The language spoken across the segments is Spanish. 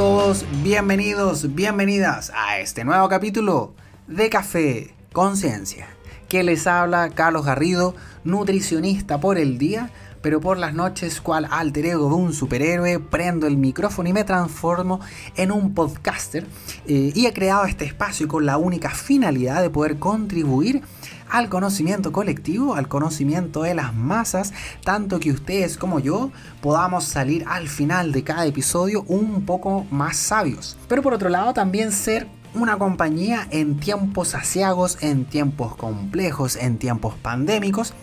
todos bienvenidos, bienvenidas a este nuevo capítulo de Café Conciencia. Que les habla Carlos Garrido, nutricionista por el día, pero por las noches, cual alter ego de un superhéroe, prendo el micrófono y me transformo en un podcaster. Eh, y he creado este espacio con la única finalidad de poder contribuir al conocimiento colectivo, al conocimiento de las masas, tanto que ustedes como yo podamos salir al final de cada episodio un poco más sabios. Pero por otro lado también ser una compañía en tiempos asiagos, en tiempos complejos, en tiempos pandémicos.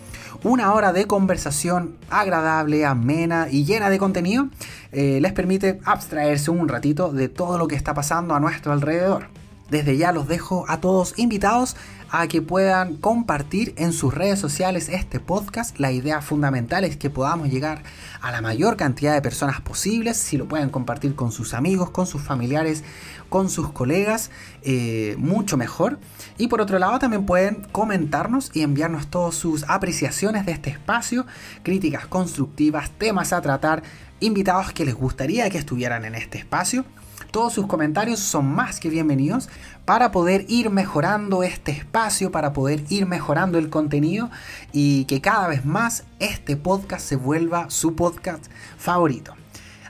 Una hora de conversación agradable, amena y llena de contenido eh, les permite abstraerse un ratito de todo lo que está pasando a nuestro alrededor. Desde ya los dejo a todos invitados a que puedan compartir en sus redes sociales este podcast. La idea fundamental es que podamos llegar a la mayor cantidad de personas posibles. Si lo pueden compartir con sus amigos, con sus familiares, con sus colegas, eh, mucho mejor. Y por otro lado también pueden comentarnos y enviarnos todas sus apreciaciones de este espacio, críticas constructivas, temas a tratar, invitados que les gustaría que estuvieran en este espacio. Todos sus comentarios son más que bienvenidos para poder ir mejorando este espacio, para poder ir mejorando el contenido y que cada vez más este podcast se vuelva su podcast favorito.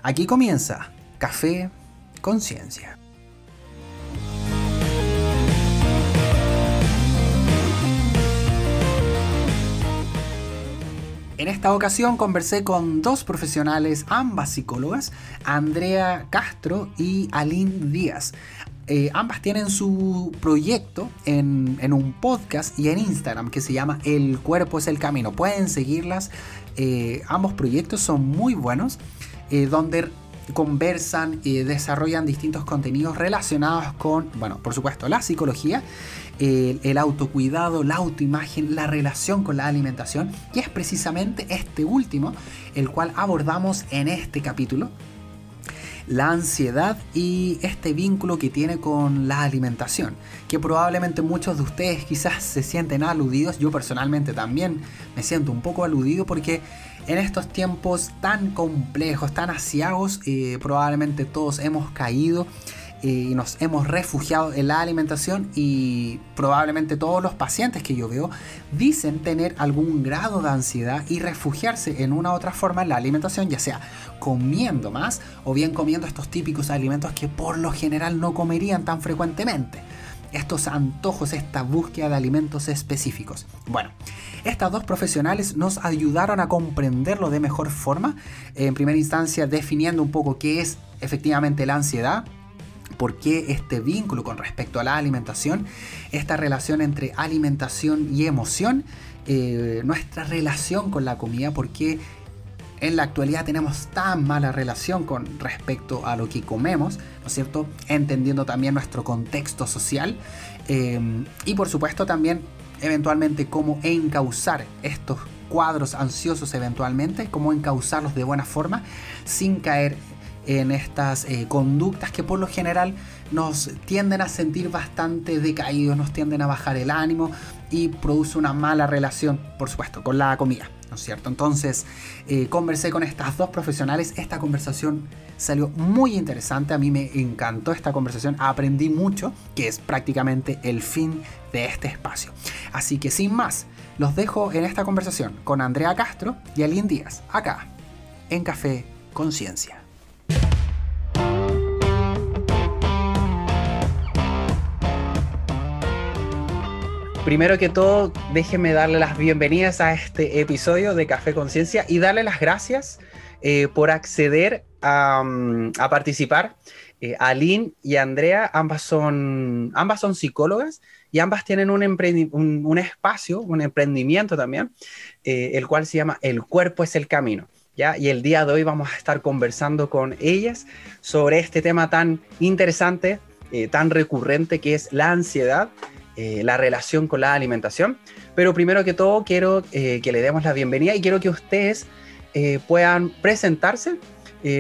Aquí comienza Café Conciencia. En esta ocasión conversé con dos profesionales, ambas psicólogas, Andrea Castro y Aline Díaz. Eh, ambas tienen su proyecto en, un podcast y en Instagram que se llama El cuerpo es el camino. Pueden seguirlas. Eh, ambos proyectos son muy buenos, eh, donde conversan y desarrollan distintos contenidos relacionados con, bueno, por supuesto, la psicología, el, autocuidado, la autoimagen, la relación con la alimentación, y es precisamente este último el cual abordamos en este capítulo. La ansiedad y este vínculo que tiene con la alimentación, que probablemente muchos de ustedes quizás se sienten aludidos, yo personalmente también me siento un poco aludido porque en estos tiempos tan complejos, tan asiagos, eh, probablemente todos hemos caído eh, y nos hemos refugiado en la alimentación y probablemente todos los pacientes que yo veo dicen tener algún grado de ansiedad y refugiarse en una u otra forma en la alimentación, ya sea comiendo más o bien comiendo estos típicos alimentos que por lo general no comerían tan frecuentemente estos antojos, esta búsqueda de alimentos específicos. Bueno, estas dos profesionales nos ayudaron a comprenderlo de mejor forma, en primera instancia definiendo un poco qué es efectivamente la ansiedad, por qué este vínculo con respecto a la alimentación, esta relación entre alimentación y emoción, eh, nuestra relación con la comida, por qué en la actualidad tenemos tan mala relación con respecto a lo que comemos, ¿no es cierto? Entendiendo también nuestro contexto social eh, y por supuesto también eventualmente cómo encauzar estos cuadros ansiosos eventualmente, cómo encauzarlos de buena forma sin caer en estas eh, conductas que por lo general nos tienden a sentir bastante decaídos, nos tienden a bajar el ánimo y produce una mala relación, por supuesto, con la comida. ¿No es cierto? Entonces, eh, conversé con estas dos profesionales, esta conversación salió muy interesante, a mí me encantó esta conversación, aprendí mucho, que es prácticamente el fin de este espacio. Así que sin más, los dejo en esta conversación con Andrea Castro y Aline Díaz, acá, en Café Conciencia. Primero que todo, déjenme darle las bienvenidas a este episodio de Café Conciencia y darle las gracias eh, por acceder a, mm, participar. Eh, Aline y Andrea, ambas son, ambas son psicólogas y ambas tienen un, espacio, un emprendimiento también, eh, el cual se llama El cuerpo es el camino. ¿ya? Y el día de hoy vamos a estar conversando con ellas sobre este tema tan interesante, tan recurrente que es la ansiedad eh, la relación con la alimentación. Pero primero que todo quiero eh, que le demos la bienvenida y quiero que ustedes eh, puedan presentarse.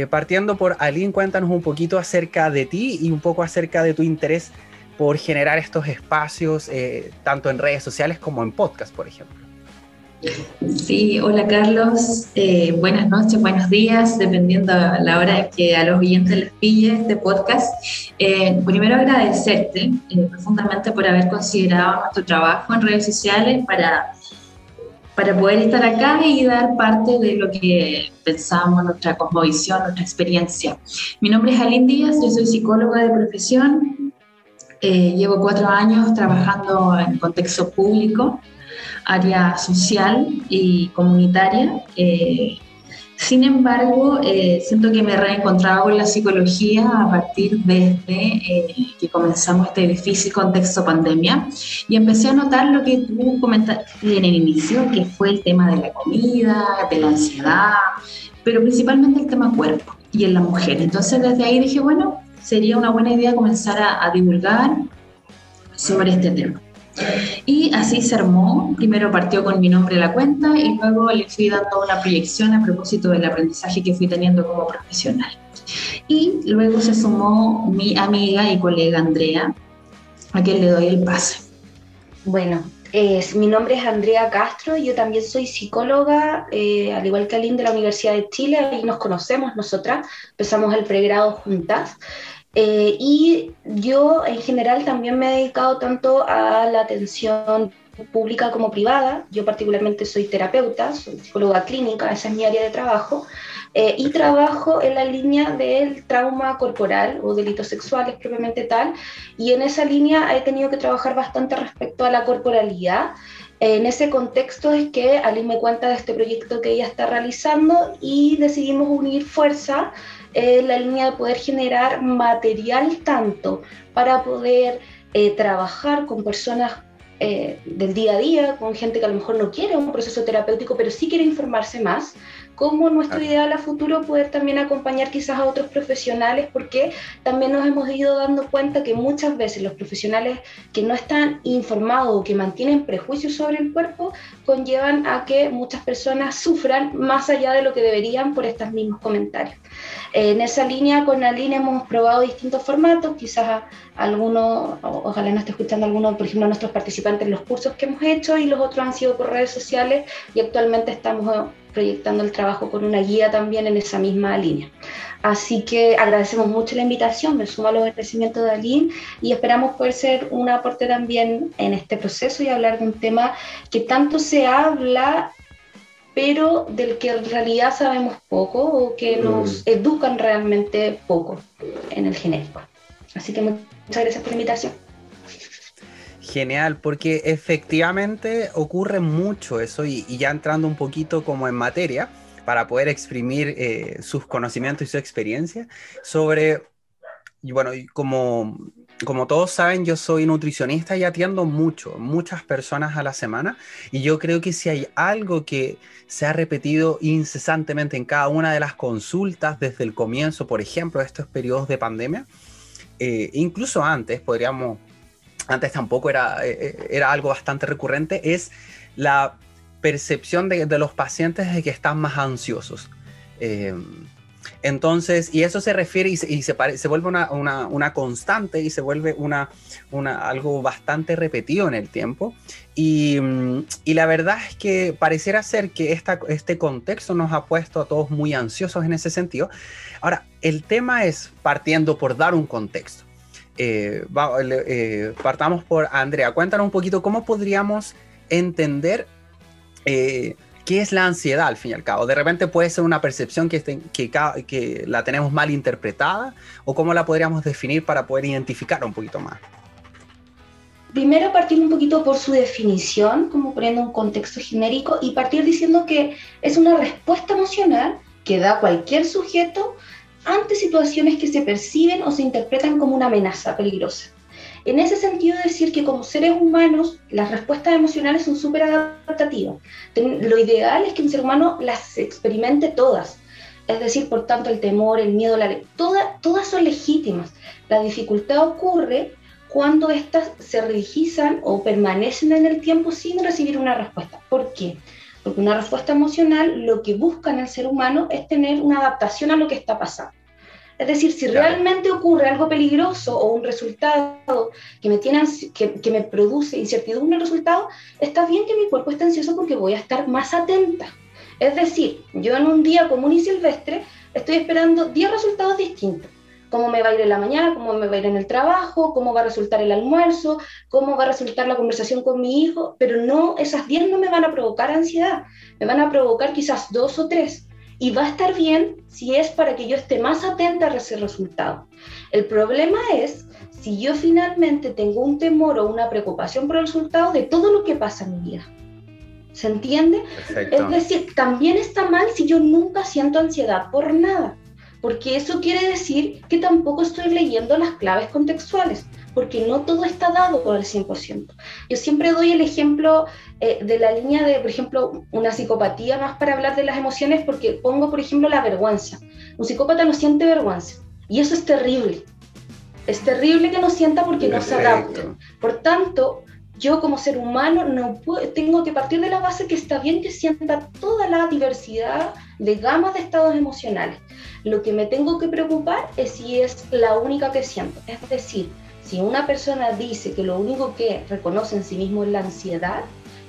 partiendo por Aline, cuéntanos un poquito acerca de ti y un poco acerca de tu interés por generar estos espacios, tanto en redes sociales como en podcast, por ejemplo. Sí, hola Carlos, eh, buenas noches, buenos días, dependiendo a la hora que a los oyentes les pille este podcast. Eh, primero agradecerte eh, profundamente por haber considerado nuestro trabajo en redes sociales para, para poder estar acá y dar parte de lo que pensamos, nuestra cosmovisión, nuestra experiencia. Mi nombre es Aline Díaz, yo soy psicóloga de profesión, llevo cuatro años trabajando en contexto público área social y comunitaria. Eh, sin embargo, eh, siento que me he reencontrado con la psicología a partir desde eh, que comenzamos este difícil contexto pandemia y empecé a notar lo que tú comentaste en el inicio, que fue el tema de la comida, de la ansiedad, pero principalmente el tema cuerpo y en la mujer. Entonces desde ahí dije, bueno, sería una buena idea comenzar a divulgar sobre este tema. Y así se armó. Primero partió con mi nombre la cuenta y luego le fui dando una proyección a propósito del aprendizaje que fui teniendo como profesional. Y luego se sumó mi amiga y colega Andrea, a quien le doy el pase. Bueno, mi nombre es Andrea Castro, yo también soy psicóloga, eh, al igual que Aline de la Universidad de Chile, ahí nos conocemos nosotras, empezamos el pregrado juntas. Eh, y yo en general también me he dedicado tanto a la atención pública como privada. Yo particularmente soy terapeuta, soy psicóloga clínica, esa es mi área de trabajo. Eh, y trabajo en la línea del trauma corporal o delitos sexuales propiamente tal. Y en esa línea he tenido que trabajar bastante respecto a la corporalidad. En ese contexto es que Ali me cuenta de este proyecto que ella está realizando y decidimos unir fuerza la línea de poder generar material tanto para poder eh, trabajar con personas eh, del día a día, con gente que a lo mejor no quiere un proceso terapéutico, pero sí quiere informarse más, como nuestro ideal a futuro poder también acompañar quizás a otros profesionales, porque también nos hemos ido dando cuenta que muchas veces los profesionales que no están informados o que mantienen prejuicios sobre el cuerpo conllevan a que muchas personas sufran más allá de lo que deberían por estos mismos comentarios. En esa línea, con Aline hemos probado distintos formatos, quizás algunos, ojalá no esté escuchando alguno, por ejemplo, nuestros participantes en los cursos que hemos hecho y los otros han sido por redes sociales y actualmente estamos proyectando el trabajo con una guía también en esa misma línea. Así que agradecemos mucho la invitación, me sumo a los agradecimientos de Aline y esperamos poder ser un aporte también en este proceso y hablar de un tema que tanto se habla pero del que en realidad sabemos poco o que nos mm. educan realmente poco en el genérico. Así que muchas gracias por la invitación. Genial, porque efectivamente ocurre mucho eso y, ya entrando un poquito como en materia para poder exprimir eh, sus conocimientos y su experiencia sobre, y bueno, como, como todos saben, yo soy nutricionista y atiendo mucho, muchas personas a la semana y yo creo que si hay algo que se ha repetido incesantemente en cada una de las consultas desde el comienzo, por ejemplo, de estos periodos de pandemia, eh, incluso antes, podríamos antes tampoco era, eh, eh, era algo bastante recurrente, es la percepción de, los pacientes de que están más ansiosos. Eh, entonces, y eso se refiere y se, y se, vuelve una, constante y se vuelve una, algo bastante repetido en el tiempo. Y, la verdad es que pareciera ser que esta, este contexto nos ha puesto a todos muy ansiosos en ese sentido. Ahora, el tema es partiendo por dar un contexto. Eh, eh, partamos por Andrea. Cuéntanos un poquito cómo podríamos entender eh, qué es la ansiedad al fin y al cabo. De repente puede ser una percepción que, que, que la tenemos mal interpretada o cómo la podríamos definir para poder identificar un poquito más. Primero partir un poquito por su definición, como poniendo un contexto genérico, y partir diciendo que es una respuesta emocional que da cualquier sujeto ante situaciones que se perciben o se interpretan como una amenaza peligrosa. En ese sentido, decir que como seres humanos las respuestas emocionales son súper adaptativas. Lo ideal es que un ser humano las experimente todas. Es decir, por tanto, el temor, el miedo, la toda, todas son legítimas. La dificultad ocurre cuando éstas se religizan o permanecen en el tiempo sin recibir una respuesta. ¿Por qué? Porque una respuesta emocional lo que busca en el ser humano es tener una adaptación a lo que está pasando. Es decir, si realmente ocurre algo peligroso o un resultado que me, tiene, que, que me produce incertidumbre el resultado, está bien que mi cuerpo esté ansioso porque voy a estar más atenta. Es decir, yo en un día común y silvestre estoy esperando 10 resultados distintos. Cómo me va a ir en la mañana, cómo me va a ir en el trabajo, cómo va a resultar el almuerzo, cómo va a resultar la conversación con mi hijo, pero no, esas 10 no me van a provocar ansiedad, me van a provocar quizás dos o tres. Y va a estar bien si es para que yo esté más atenta a ese resultado. El problema es si yo finalmente tengo un temor o una preocupación por el resultado de todo lo que pasa en mi vida. ¿Se entiende? Es decir, también está mal si yo nunca siento ansiedad por nada, porque eso quiere decir que tampoco estoy leyendo las claves contextuales, porque no todo está dado por el 100%. Yo siempre doy el ejemplo eh, de la línea de, por ejemplo, una psicopatía, más para hablar de las emociones, porque pongo, por ejemplo, la vergüenza. Un psicópata no siente vergüenza, y eso es terrible. Es terrible que no sienta porque no se adapta. Por tanto, yo como ser humano no tengo que partir de la base que está bien que sienta toda la diversidad de gamas de estados emocionales. Lo que me tengo que preocupar es si es la única que siento. Es decir, si una persona dice que lo único que reconoce en sí mismo es la ansiedad,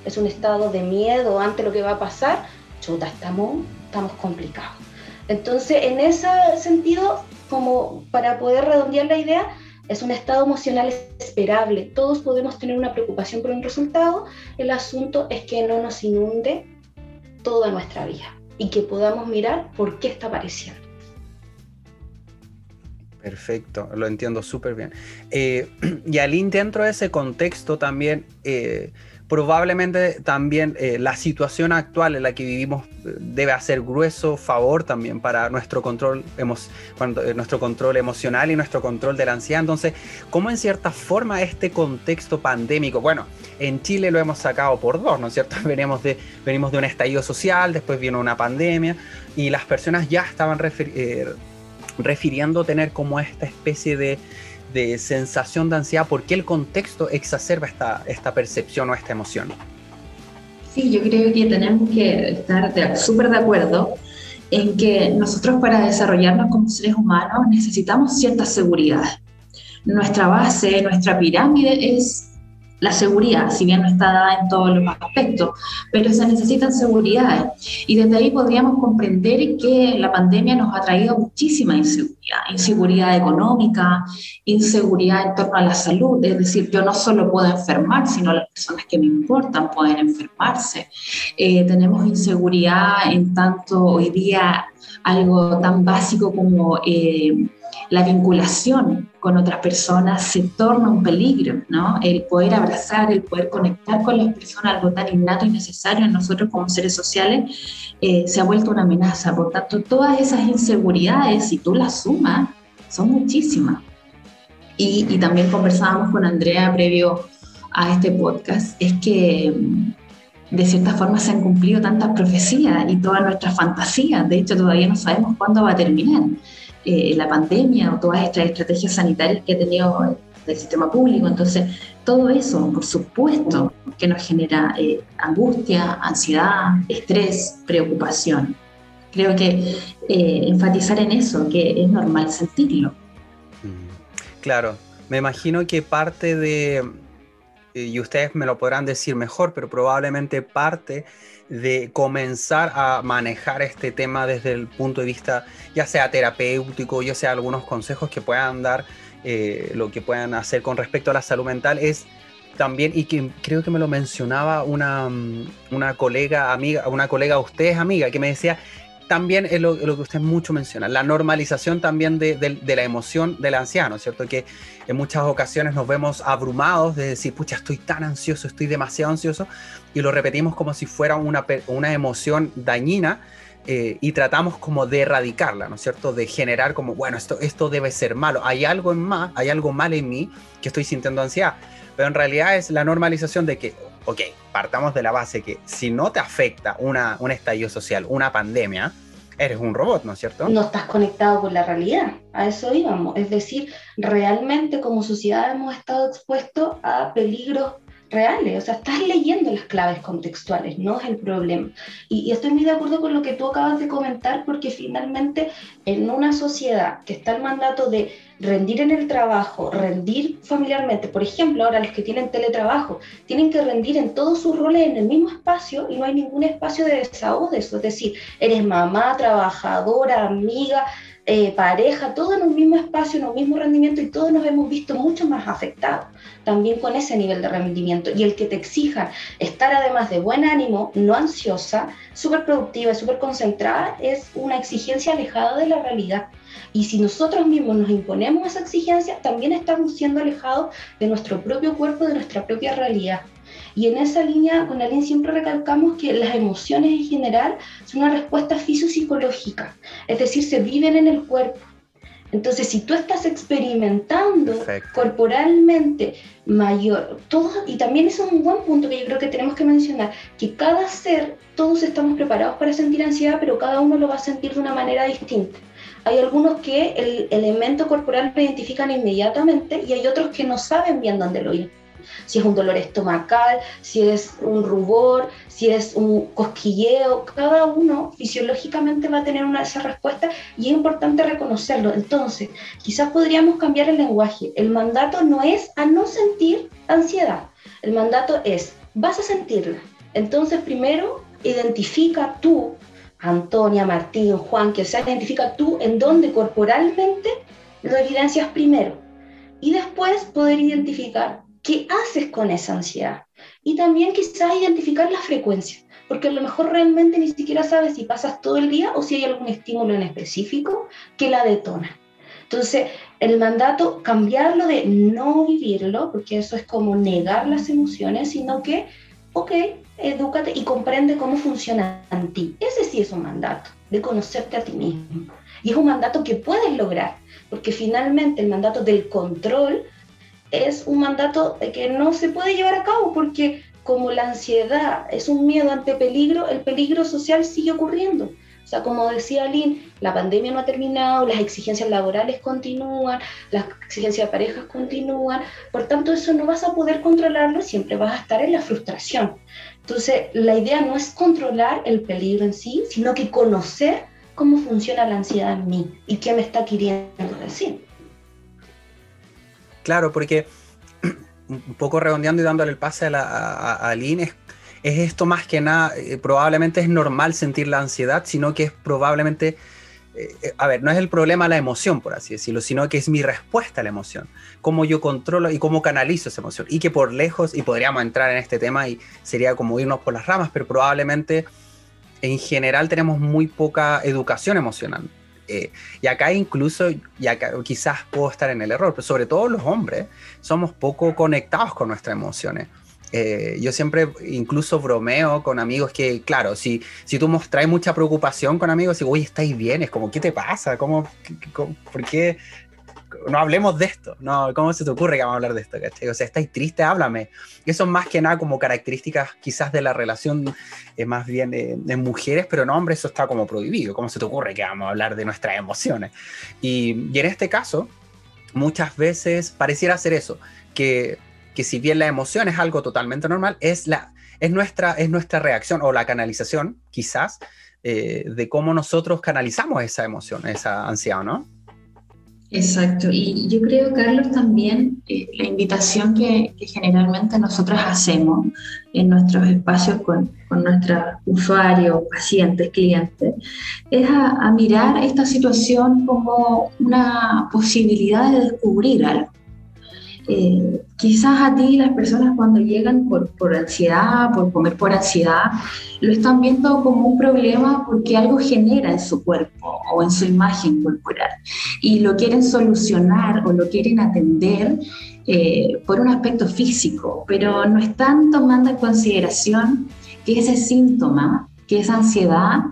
es un estado de miedo ante lo que va a pasar, chuta, estamos, complicados. Entonces, en ese sentido, como para poder redondear la idea, es un estado emocional esperable. Todos podemos tener una preocupación por un resultado. El asunto es que no nos inunde toda nuestra vida y que podamos mirar por qué está apareciendo. Perfecto, lo entiendo súper bien. Eh, y al dentro de ese contexto también, eh, probablemente también eh, la situación actual en la que vivimos debe hacer grueso favor también para nuestro control, nuestro control emocional y nuestro control de la ansiedad. Entonces, ¿cómo en cierta forma este contexto pandémico, bueno, en Chile lo hemos sacado por dos, ¿no es cierto? Venimos de, venimos de un estallido social, después vino una pandemia y las personas ya estaban refiriendo tener como esta especie de de sensación de ansiedad, ¿por qué el contexto exacerba esta, esta percepción o esta emoción? Sí, yo creo que tenemos que estar súper de acuerdo en que nosotros para desarrollarnos como seres humanos necesitamos cierta seguridad. Nuestra base, nuestra pirámide es la seguridad, si bien no está dada en todos los aspectos, pero se necesitan seguridades. Y desde ahí podríamos comprender que la pandemia nos ha traído muchísima inseguridad, inseguridad económica, inseguridad en torno a la salud, es decir, yo no solo puedo enfermar, sino las personas que me importan pueden enfermarse. Eh, tenemos inseguridad en tanto hoy día algo tan básico como... Eh, la vinculación con otras personas se torna un peligro, ¿no? El poder abrazar, el poder conectar con las personas, algo tan innato y necesario en nosotros como seres sociales, eh, se ha vuelto una amenaza. Por tanto, todas esas inseguridades, si tú las sumas, son muchísimas. Y, y también conversábamos con Andrea previo a este podcast, es que mm, de cierta forma se han cumplido tantas profecías y todas nuestras fantasías. De hecho, todavía no sabemos cuándo va a terminar. Eh, la pandemia o todas estas estrategias sanitarias que ha tenido el sistema público. Entonces, todo eso, por supuesto, que nos genera eh, angustia, ansiedad, estrés, preocupación. Creo que eh, enfatizar en eso, que es normal sentirlo. Mm, claro, me imagino que parte de, y ustedes me lo podrán decir mejor, pero probablemente parte de comenzar a manejar este tema desde el punto de vista ya sea terapéutico, ya sea algunos consejos que puedan dar, eh, lo que puedan hacer con respecto a la salud mental es también, y que creo que me lo mencionaba una, mm, una colega amiga, una colega ustedes amiga, que me decía, también es lo, que usted mucho menciona, la normalización también de, la emoción del anciano, ¿cierto? Que en muchas ocasiones nos vemos abrumados de decir, pucha, estoy tan ansioso, estoy demasiado ansioso, y lo repetimos como si fuera una, una emoción dañina. Eh, y tratamos como de erradicarla, ¿no es cierto? De generar como, bueno, esto, esto debe ser malo, hay algo en más, hay algo mal en mí que estoy sintiendo ansiedad, pero en realidad es la normalización de que, ok, partamos de la base que si no te afecta una, un estallido social, una pandemia, eres un robot, ¿no es cierto? No estás conectado con la realidad, a eso íbamos. Es decir, realmente como sociedad hemos estado expuestos a peligros reales, o sea, estás leyendo las claves contextuales, no es el problema. Y, estoy muy de acuerdo con lo que tú acabas de comentar, porque finalmente en una sociedad que está el mandato de rendir en el trabajo, rendir familiarmente, por ejemplo, ahora los que tienen teletrabajo, tienen que rendir en todos sus roles en el mismo espacio y no hay ningún espacio de desahogo de eso, es decir, eres mamá, trabajadora, amiga, eh, pareja, todo en un mismo espacio, en un mismo rendimiento y todos nos hemos visto mucho más afectados también con ese nivel de rendimiento. Y el que te exija estar además de buen ánimo, no ansiosa, súper productiva y súper concentrada, es una exigencia alejada de la realidad. Y si nosotros mismos nos imponemos esa exigencia, también estamos siendo alejados de nuestro propio cuerpo, de nuestra propia realidad. Y en esa línea, con Aline siempre recalcamos que las emociones en general son una respuesta fisiopsicológica, es decir, se viven en el cuerpo. Entonces, si tú estás experimentando corporalmente mayor, y también eso es un buen punto que yo creo que tenemos que mencionar, que cada ser, todos estamos preparados para sentir ansiedad, pero cada uno lo va a sentir de una manera distinta. Hay algunos que el elemento corporal lo identifican inmediatamente y hay otros que no saben bien dónde lo ir si es un dolor estomacal, si es un rubor, si es un cosquilleo, cada uno fisiológicamente va a tener una de esas respuestas y es importante reconocerlo. Entonces, quizás podríamos cambiar el lenguaje. El mandato no es a no sentir ansiedad, el mandato es, vas a sentirla. Entonces, primero, identifica tú, Antonia, Martín, Juan, que sea, identifica tú en dónde corporalmente lo evidencias primero. Y después poder identificar ¿Qué haces con esa ansiedad? Y también quizás identificar la frecuencia, porque a lo mejor realmente ni siquiera sabes si pasas todo el día o si hay algún estímulo en específico que la detona. Entonces, el mandato, cambiarlo de no vivirlo, porque eso es como negar las emociones, sino que, ok, edúcate y comprende cómo funciona en ti. Ese sí es un mandato, de conocerte a ti mismo. Y es un mandato que puedes lograr, porque finalmente el mandato del control es un mandato que no se puede llevar a cabo porque como la ansiedad es un miedo ante peligro, el peligro social sigue ocurriendo. O sea, como decía Lynn, la pandemia no ha terminado, las exigencias laborales continúan, las exigencias de parejas continúan, por tanto eso no vas a poder controlarlo, siempre vas a estar en la frustración. Entonces, la idea no es controlar el peligro en sí, sino que conocer cómo funciona la ansiedad en mí y qué me está queriendo decir. Claro, porque un poco redondeando y dándole el pase a, la, a, es, esto más que nada, eh, probablemente es normal sentir la ansiedad, sino que es probablemente, eh, eh, a ver, no es el problema la emoción, por así decirlo, sino que es mi respuesta a la emoción, cómo yo controlo y cómo canalizo esa emoción. Y que por lejos, y podríamos entrar en este tema y sería como irnos por las ramas, pero probablemente en general tenemos muy poca educación emocional. Eh, y acá incluso, y acá quizás puedo estar en el error, pero sobre todo los hombres somos poco conectados con nuestras emociones. Eh, yo siempre incluso bromeo con amigos que, claro, si, si tú mostras mucha preocupación con amigos, digo, oye, ¿estáis bien? Es como, ¿qué te pasa? ¿Cómo, por qué no hablemos de esto, no, ¿cómo se te ocurre que vamos a hablar de esto? O sea, estáis triste, háblame. Eso es más que nada como características quizás de la relación eh, más bien de, mujeres, pero no, hombre, eso está como prohibido. ¿Cómo se te ocurre que vamos a hablar de nuestras emociones? Y, y en este caso, muchas veces pareciera ser eso, que, que si bien la emoción es algo totalmente normal, es, la, es, nuestra, es nuestra reacción o la canalización, quizás, eh, de cómo nosotros canalizamos esa emoción, esa ansiedad, ¿no? Exacto, y yo creo, Carlos, también eh, la invitación que, generalmente nosotros hacemos en nuestros espacios con, con nuestros usuarios, pacientes, clientes, es a, mirar esta situación como una posibilidad de descubrir algo. Eh, quizás a ti las personas cuando llegan por, por, ansiedad, por comer por ansiedad, lo están viendo como un problema porque algo genera en su cuerpo o en su imagen corporal y lo quieren solucionar o lo quieren atender eh, por un aspecto físico, pero no están tomando en consideración que ese síntoma, que esa ansiedad,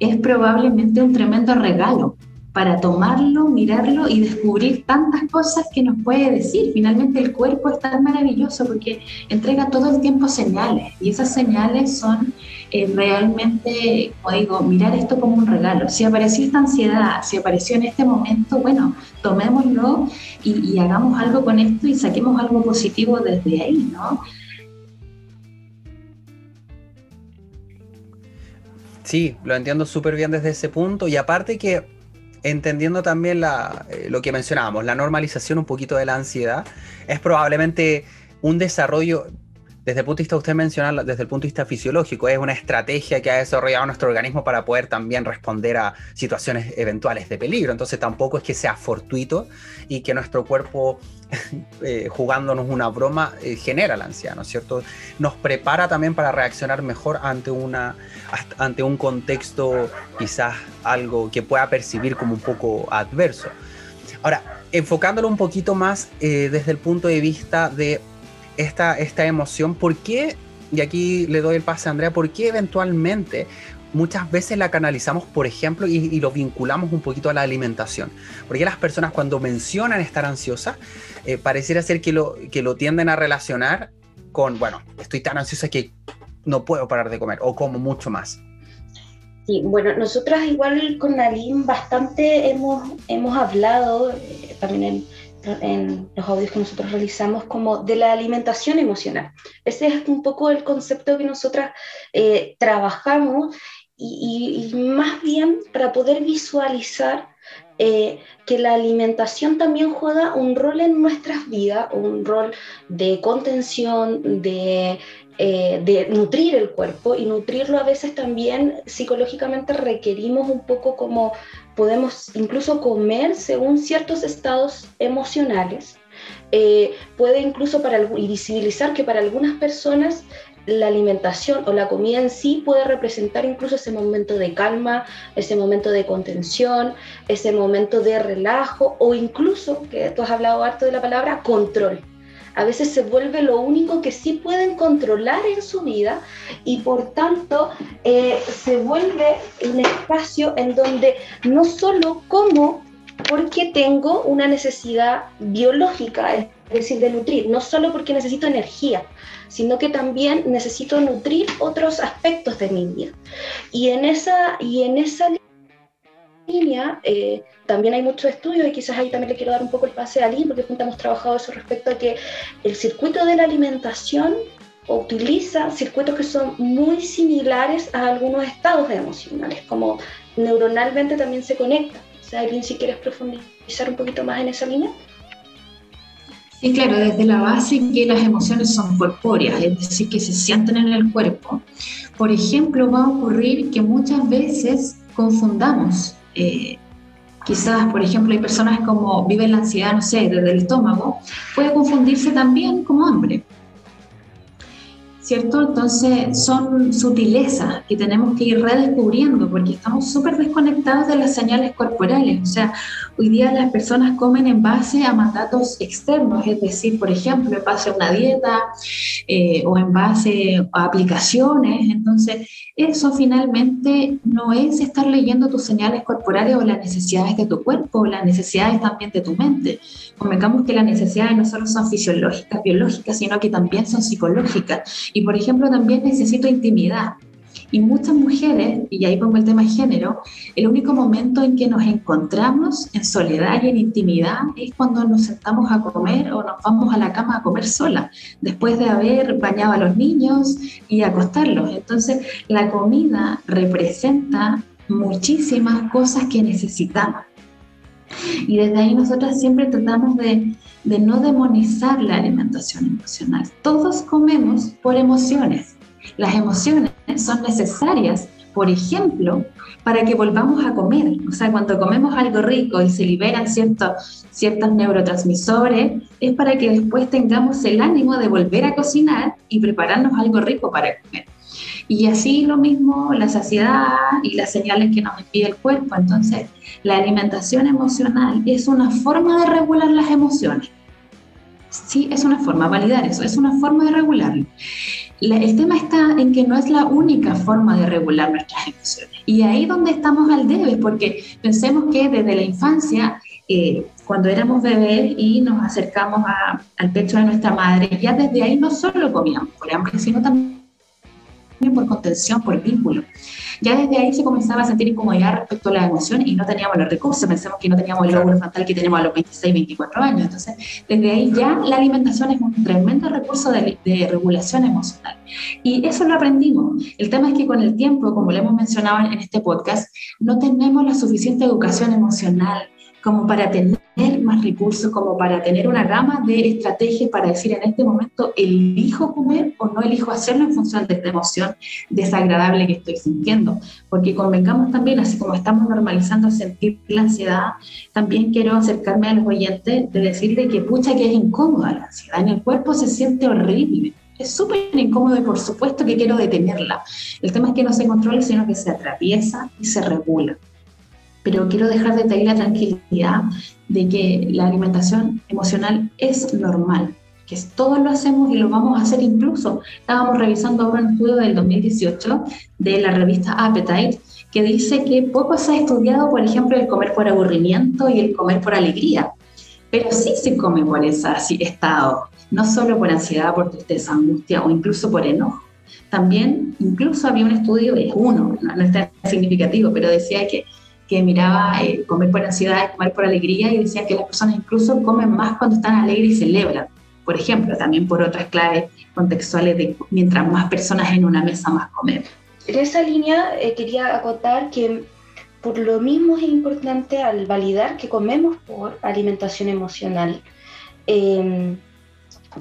es probablemente un tremendo regalo para tomarlo, mirarlo y descubrir tantas cosas que nos puede decir. Finalmente el cuerpo es tan maravilloso porque entrega todo el tiempo señales y esas señales son eh, realmente, como digo, mirar esto como un regalo. Si apareció esta ansiedad, si apareció en este momento, bueno, tomémoslo y, y hagamos algo con esto y saquemos algo positivo desde ahí, ¿no? Sí, lo entiendo súper bien desde ese punto y aparte que entendiendo también la, eh, lo que mencionábamos, la normalización un poquito de la ansiedad, es probablemente un desarrollo, desde el punto de vista, usted menciona, desde el punto de vista fisiológico, es una estrategia que ha desarrollado nuestro organismo para poder también responder a situaciones eventuales de peligro. Entonces tampoco es que sea fortuito y que nuestro cuerpo eh, jugándonos una broma eh, genera la ansiedad, ¿no es cierto? Nos prepara también para reaccionar mejor ante, una, ante un contexto quizás algo que pueda percibir como un poco adverso. Ahora, enfocándolo un poquito más eh, desde el punto de vista de esta, esta emoción, ¿por qué, y aquí le doy el pase a Andrea, por qué eventualmente muchas veces la canalizamos, por ejemplo, y, lo vinculamos un poquito a la alimentación. Porque las personas cuando mencionan estar ansiosas, eh, pareciera ser que lo, que lo tienden a relacionar con, bueno, estoy tan ansiosa que no puedo parar de comer o como mucho más. Sí, bueno, nosotras igual con Aline bastante hemos, hemos hablado, eh, también en, en los audios que nosotros realizamos, como de la alimentación emocional. Ese es un poco el concepto que nosotras eh, trabajamos y, más bien para poder visualizar eh, que la alimentación también juega un rol en nuestras vidas, un rol de contención, de, eh, de, nutrir el cuerpo y nutrirlo a veces también psicológicamente requerimos un poco como podemos incluso comer según ciertos estados emocionales. Eh, puede incluso para, y visibilizar que para algunas personas la alimentación o la comida en sí puede representar incluso ese momento de calma, ese momento de contención, ese momento de relajo o incluso, que tú has hablado harto de la palabra, control. A veces se vuelve lo único que sí pueden controlar en su vida y por tanto eh, se vuelve un espacio en donde no solo como porque tengo una necesidad biológica, es decir, de nutrir, no solo porque necesito energía, sino que también necesito nutrir otros aspectos de mi vida. Y en esa, y en esa línea eh, también hay muchos estudios y quizás ahí también le quiero dar un poco el pase a Lynn porque juntos hemos trabajado eso respecto a que el circuito de la alimentación utiliza circuitos que son muy similares a algunos estados emocionales, como neuronalmente también se conectan. O sea, Lynn, si quieres profundizar un poquito más en esa línea. Sí, claro, desde la base que las emociones son corpóreas, es decir, que se sienten en el cuerpo. Por ejemplo, va a ocurrir que muchas veces confundamos, eh, quizás, por ejemplo, hay personas como viven la ansiedad, no sé, desde el estómago, puede confundirse también como hambre. ¿Cierto? Entonces son sutilezas que tenemos que ir redescubriendo porque estamos súper desconectados de las señales corporales. O sea, hoy día las personas comen en base a mandatos externos, es decir, por ejemplo, en base a una dieta eh, o en base a aplicaciones. Entonces, eso finalmente no es estar leyendo tus señales corporales o las necesidades de tu cuerpo o las necesidades también de tu mente. Convengamos que las necesidades no solo son fisiológicas, biológicas, sino que también son psicológicas y por ejemplo, también necesito intimidad. Y muchas mujeres, y ahí pongo el tema de género, el único momento en que nos encontramos en soledad y en intimidad es cuando nos sentamos a comer o nos vamos a la cama a comer sola, después de haber bañado a los niños y acostarlos. Entonces, la comida representa muchísimas cosas que necesitamos. Y desde ahí nosotras siempre tratamos de de no demonizar la alimentación emocional. Todos comemos por emociones. Las emociones son necesarias, por ejemplo, para que volvamos a comer. O sea, cuando comemos algo rico y se liberan ciertos, ciertos neurotransmisores, es para que después tengamos el ánimo de volver a cocinar y prepararnos algo rico para comer. Y así lo mismo la saciedad y las señales que nos envía el cuerpo. Entonces, la alimentación emocional es una forma de regular las emociones. Sí, es una forma, validar eso, es una forma de regularlo. el tema está en que no es la única forma de regular nuestras emociones. Y ahí donde estamos al debe, porque pensemos que desde la infancia, eh, cuando éramos bebés y nos acercamos al pecho de nuestra madre, ya desde ahí no solo comíamos sino también también por contención, por vínculo. Ya desde ahí se comenzaba a sentir incomodidad respecto a la emoción y no teníamos los recursos, pensamos que no teníamos el lóbulo frontal que tenemos a los 26, 24 años. Entonces, desde ahí ya la alimentación es un tremendo recurso de, de regulación emocional. Y eso lo aprendimos. El tema es que con el tiempo, como lo hemos mencionado en este podcast, no tenemos la suficiente educación emocional como para tener más recursos, como para tener una gama de estrategias para decir en este momento elijo comer o no elijo hacerlo en función de esta emoción desagradable que estoy sintiendo. Porque convengamos también, así como estamos normalizando sentir la ansiedad, también quiero acercarme a los oyentes de decirle que pucha que es incómoda la ansiedad, en el cuerpo se siente horrible. Es súper incómodo y por supuesto que quiero detenerla. El tema es que no se controla, sino que se atraviesa y se regula pero quiero dejar de ahí la tranquilidad de que la alimentación emocional es normal, que todos lo hacemos y lo vamos a hacer incluso. Estábamos revisando ahora un estudio del 2018 de la revista Appetite que dice que poco se ha estudiado, por ejemplo, el comer por aburrimiento y el comer por alegría, pero sí se come por ese estado, no solo por ansiedad, por tristeza, angustia o incluso por enojo. También, incluso había un estudio, es uno, no, no es tan significativo, pero decía que que miraba eh, comer por ansiedad, comer por alegría y decía que las personas incluso comen más cuando están alegres y celebran. Por ejemplo, también por otras claves contextuales de mientras más personas en una mesa, más comer. En esa línea eh, quería acotar que por lo mismo es importante al validar que comemos por alimentación emocional. Eh,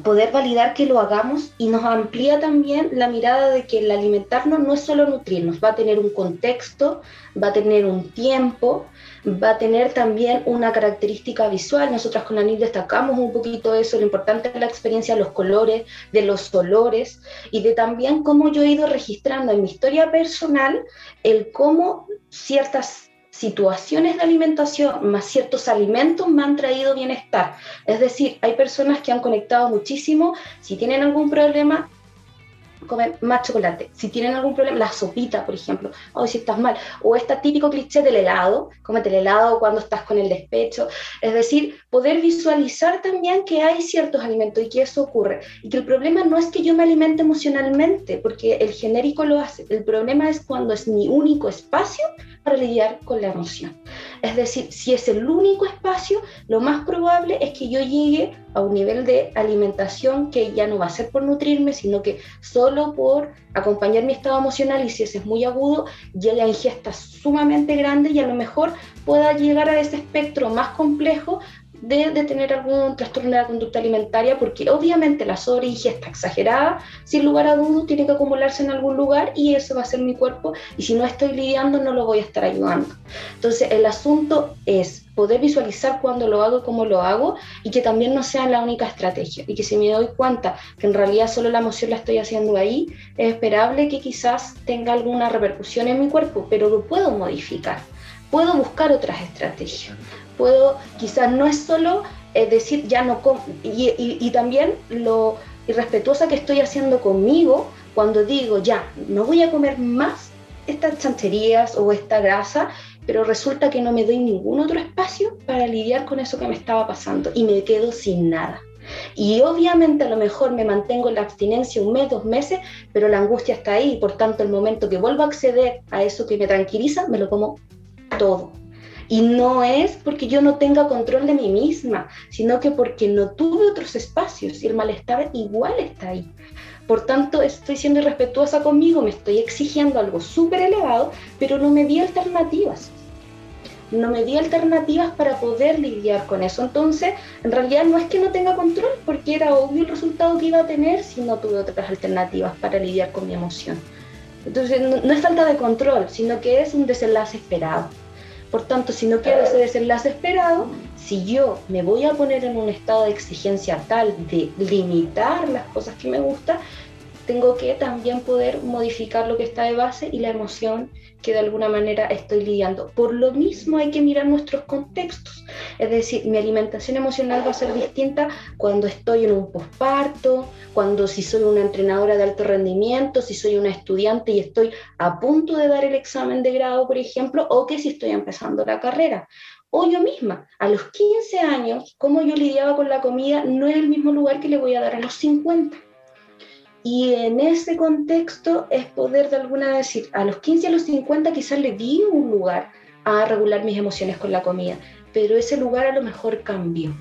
poder validar que lo hagamos y nos amplía también la mirada de que el alimentarnos no es solo nutrirnos, va a tener un contexto, va a tener un tiempo, va a tener también una característica visual. Nosotras con Anil destacamos un poquito eso, lo importante es la experiencia de los colores, de los olores y de también cómo yo he ido registrando en mi historia personal el cómo ciertas situaciones de alimentación más ciertos alimentos me han traído bienestar. Es decir, hay personas que han conectado muchísimo, si tienen algún problema, comer más chocolate. Si tienen algún problema, la sopita, por ejemplo, o si estás mal, o este típico cliché del helado, cómete el helado cuando estás con el despecho. Es decir, poder visualizar también que hay ciertos alimentos y que eso ocurre. Y que el problema no es que yo me alimente emocionalmente, porque el genérico lo hace. El problema es cuando es mi único espacio para lidiar con la emoción. Es decir, si es el único espacio, lo más probable es que yo llegue a un nivel de alimentación que ya no va a ser por nutrirme, sino que solo por acompañar mi estado emocional y si ese es muy agudo, llegue a ingestas sumamente grandes y a lo mejor pueda llegar a ese espectro más complejo de, tener algún trastorno de la conducta alimentaria, porque obviamente la sobreingesta exagerada, sin lugar a dudas, tiene que acumularse en algún lugar y eso va a ser mi cuerpo, y si no estoy lidiando, no lo voy a estar ayudando. Entonces, el asunto es poder visualizar cuándo lo hago cómo lo hago, y que también no sea la única estrategia, y que si me doy cuenta que en realidad solo la emoción la estoy haciendo ahí, es esperable que quizás tenga alguna repercusión en mi cuerpo, pero lo puedo modificar. Puedo buscar otras estrategias puedo, quizás no es solo eh, decir ya no y, y, también lo irrespetuosa que estoy haciendo conmigo cuando digo ya, no voy a comer más estas chancherías o esta grasa, pero resulta que no me doy ningún otro espacio para lidiar con eso que me estaba pasando y me quedo sin nada. Y obviamente a lo mejor me mantengo en la abstinencia un mes, dos meses, pero la angustia está ahí y por tanto el momento que vuelvo a acceder a eso que me tranquiliza, me lo como todo. Y no es porque yo no tenga control de mí misma, sino que porque no tuve otros espacios y el malestar igual está ahí. Por tanto, estoy siendo irrespetuosa conmigo, me estoy exigiendo algo súper elevado, pero no me di alternativas. No me di alternativas para poder lidiar con eso. Entonces, en realidad no es que no tenga control, porque era obvio el resultado que iba a tener si no tuve otras alternativas para lidiar con mi emoción. Entonces, no, no es falta de control, sino que es un desenlace esperado. Por tanto, si no quiero ese desenlace esperado, si yo me voy a poner en un estado de exigencia tal de limitar las cosas que me gustan, tengo que también poder modificar lo que está de base y la emoción que de alguna manera estoy lidiando. Por lo mismo hay que mirar nuestros contextos. Es decir, mi alimentación emocional va a ser distinta cuando estoy en un posparto, cuando si soy una entrenadora de alto rendimiento, si soy una estudiante y estoy a punto de dar el examen de grado, por ejemplo, o que si estoy empezando la carrera. O yo misma, a los 15 años, cómo yo lidiaba con la comida no es el mismo lugar que le voy a dar a los 50 Y en ese contexto es poder de alguna decir, a los 15 a los 50 quizás le di un lugar a regular mis emociones con la comida, pero ese lugar a lo mejor cambió.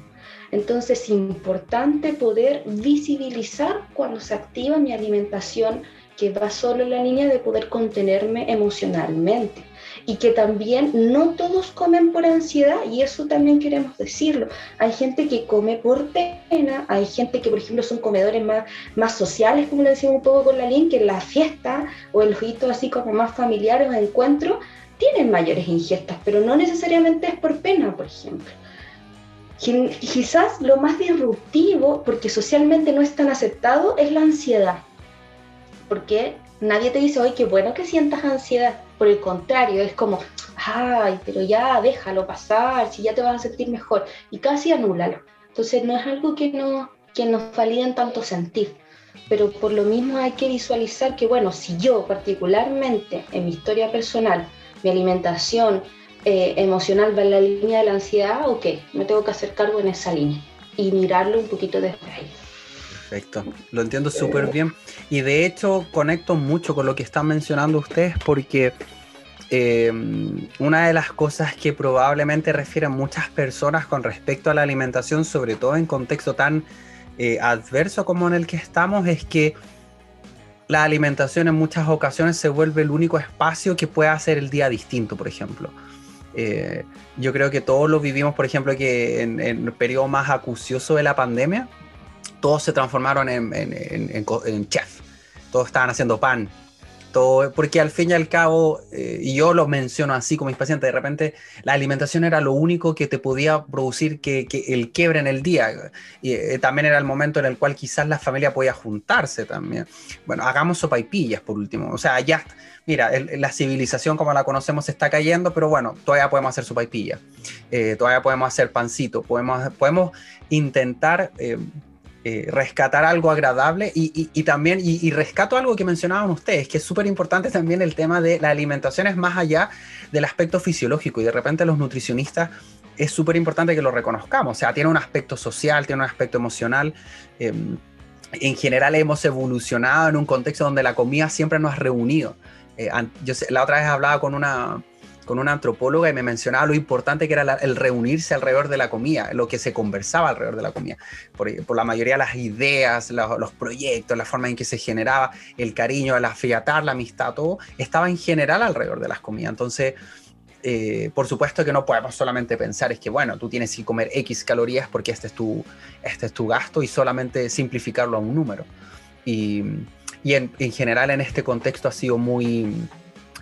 Entonces es importante poder visibilizar cuando se activa mi alimentación que va solo en la línea de poder contenerme emocionalmente y que también no todos comen por ansiedad y eso también queremos decirlo. Hay gente que come por pena, hay gente que por ejemplo son comedores más, más sociales, como lo decimos un poco con la link, que en la fiesta o el jueguito así como más familiares o encuentros tienen mayores ingestas, pero no necesariamente es por pena, por ejemplo. Quizás lo más disruptivo, porque socialmente no es tan aceptado, es la ansiedad. Porque nadie te dice, oye, qué bueno que sientas ansiedad. Por el contrario, es como, ay, pero ya déjalo pasar, si ya te vas a sentir mejor. Y casi anúlalo. Entonces no es algo que, no, que nos valida en tanto sentir. Pero por lo mismo hay que visualizar que, bueno, si yo particularmente en mi historia personal, mi alimentación eh, emocional va en la línea de la ansiedad, ok, me tengo que hacer cargo en esa línea y mirarlo un poquito desde ahí. Perfecto, lo entiendo súper bien. Y de hecho conecto mucho con lo que están mencionando ustedes porque eh, una de las cosas que probablemente refieren muchas personas con respecto a la alimentación, sobre todo en contexto tan eh, adverso como en el que estamos, es que la alimentación en muchas ocasiones se vuelve el único espacio que puede hacer el día distinto, por ejemplo. Eh, yo creo que todos lo vivimos, por ejemplo, que en, en el periodo más acucioso de la pandemia, todos se transformaron en, chef, todos estaban haciendo pan, todo, porque al fin y al cabo, eh, y yo lo menciono así con mis pacientes, de repente la alimentación era lo único que te podía producir que, el quiebre en el día. Y eh, también era el momento en el cual quizás la familia podía juntarse también. Bueno, hagamos sopaipillas por último. O sea, ya, mira, la civilización como la conocemos está cayendo, pero bueno, todavía podemos hacer sopaipillas, eh, todavía podemos hacer pancito, podemos, podemos intentar eh, rescatar algo agradable y, también, y, rescato algo que mencionaban ustedes, que es súper importante también el tema de la alimentación es más allá del aspecto fisiológico y de repente los nutricionistas es súper importante que lo reconozcamos, o sea, tiene un aspecto social, tiene un aspecto emocional. Em, en general hemos evolucionado en un contexto donde la comida siempre nos ha reunido. Eh, yo la otra vez hablaba con una, con una antropóloga y me mencionaba lo importante que era el reunirse alrededor de la comida, lo que se conversaba alrededor de la comida, por, la mayoría de las ideas, los, proyectos, la forma en que se generaba el cariño, el afiatar la amistad, todo estaba en general alrededor de las comidas. Entonces, eh, por supuesto que no podemos solamente pensar es que, bueno, tú tienes que comer X calorías porque este es tu, este es tu gasto y solamente simplificarlo a un número. Y, en, en general en este contexto ha sido muy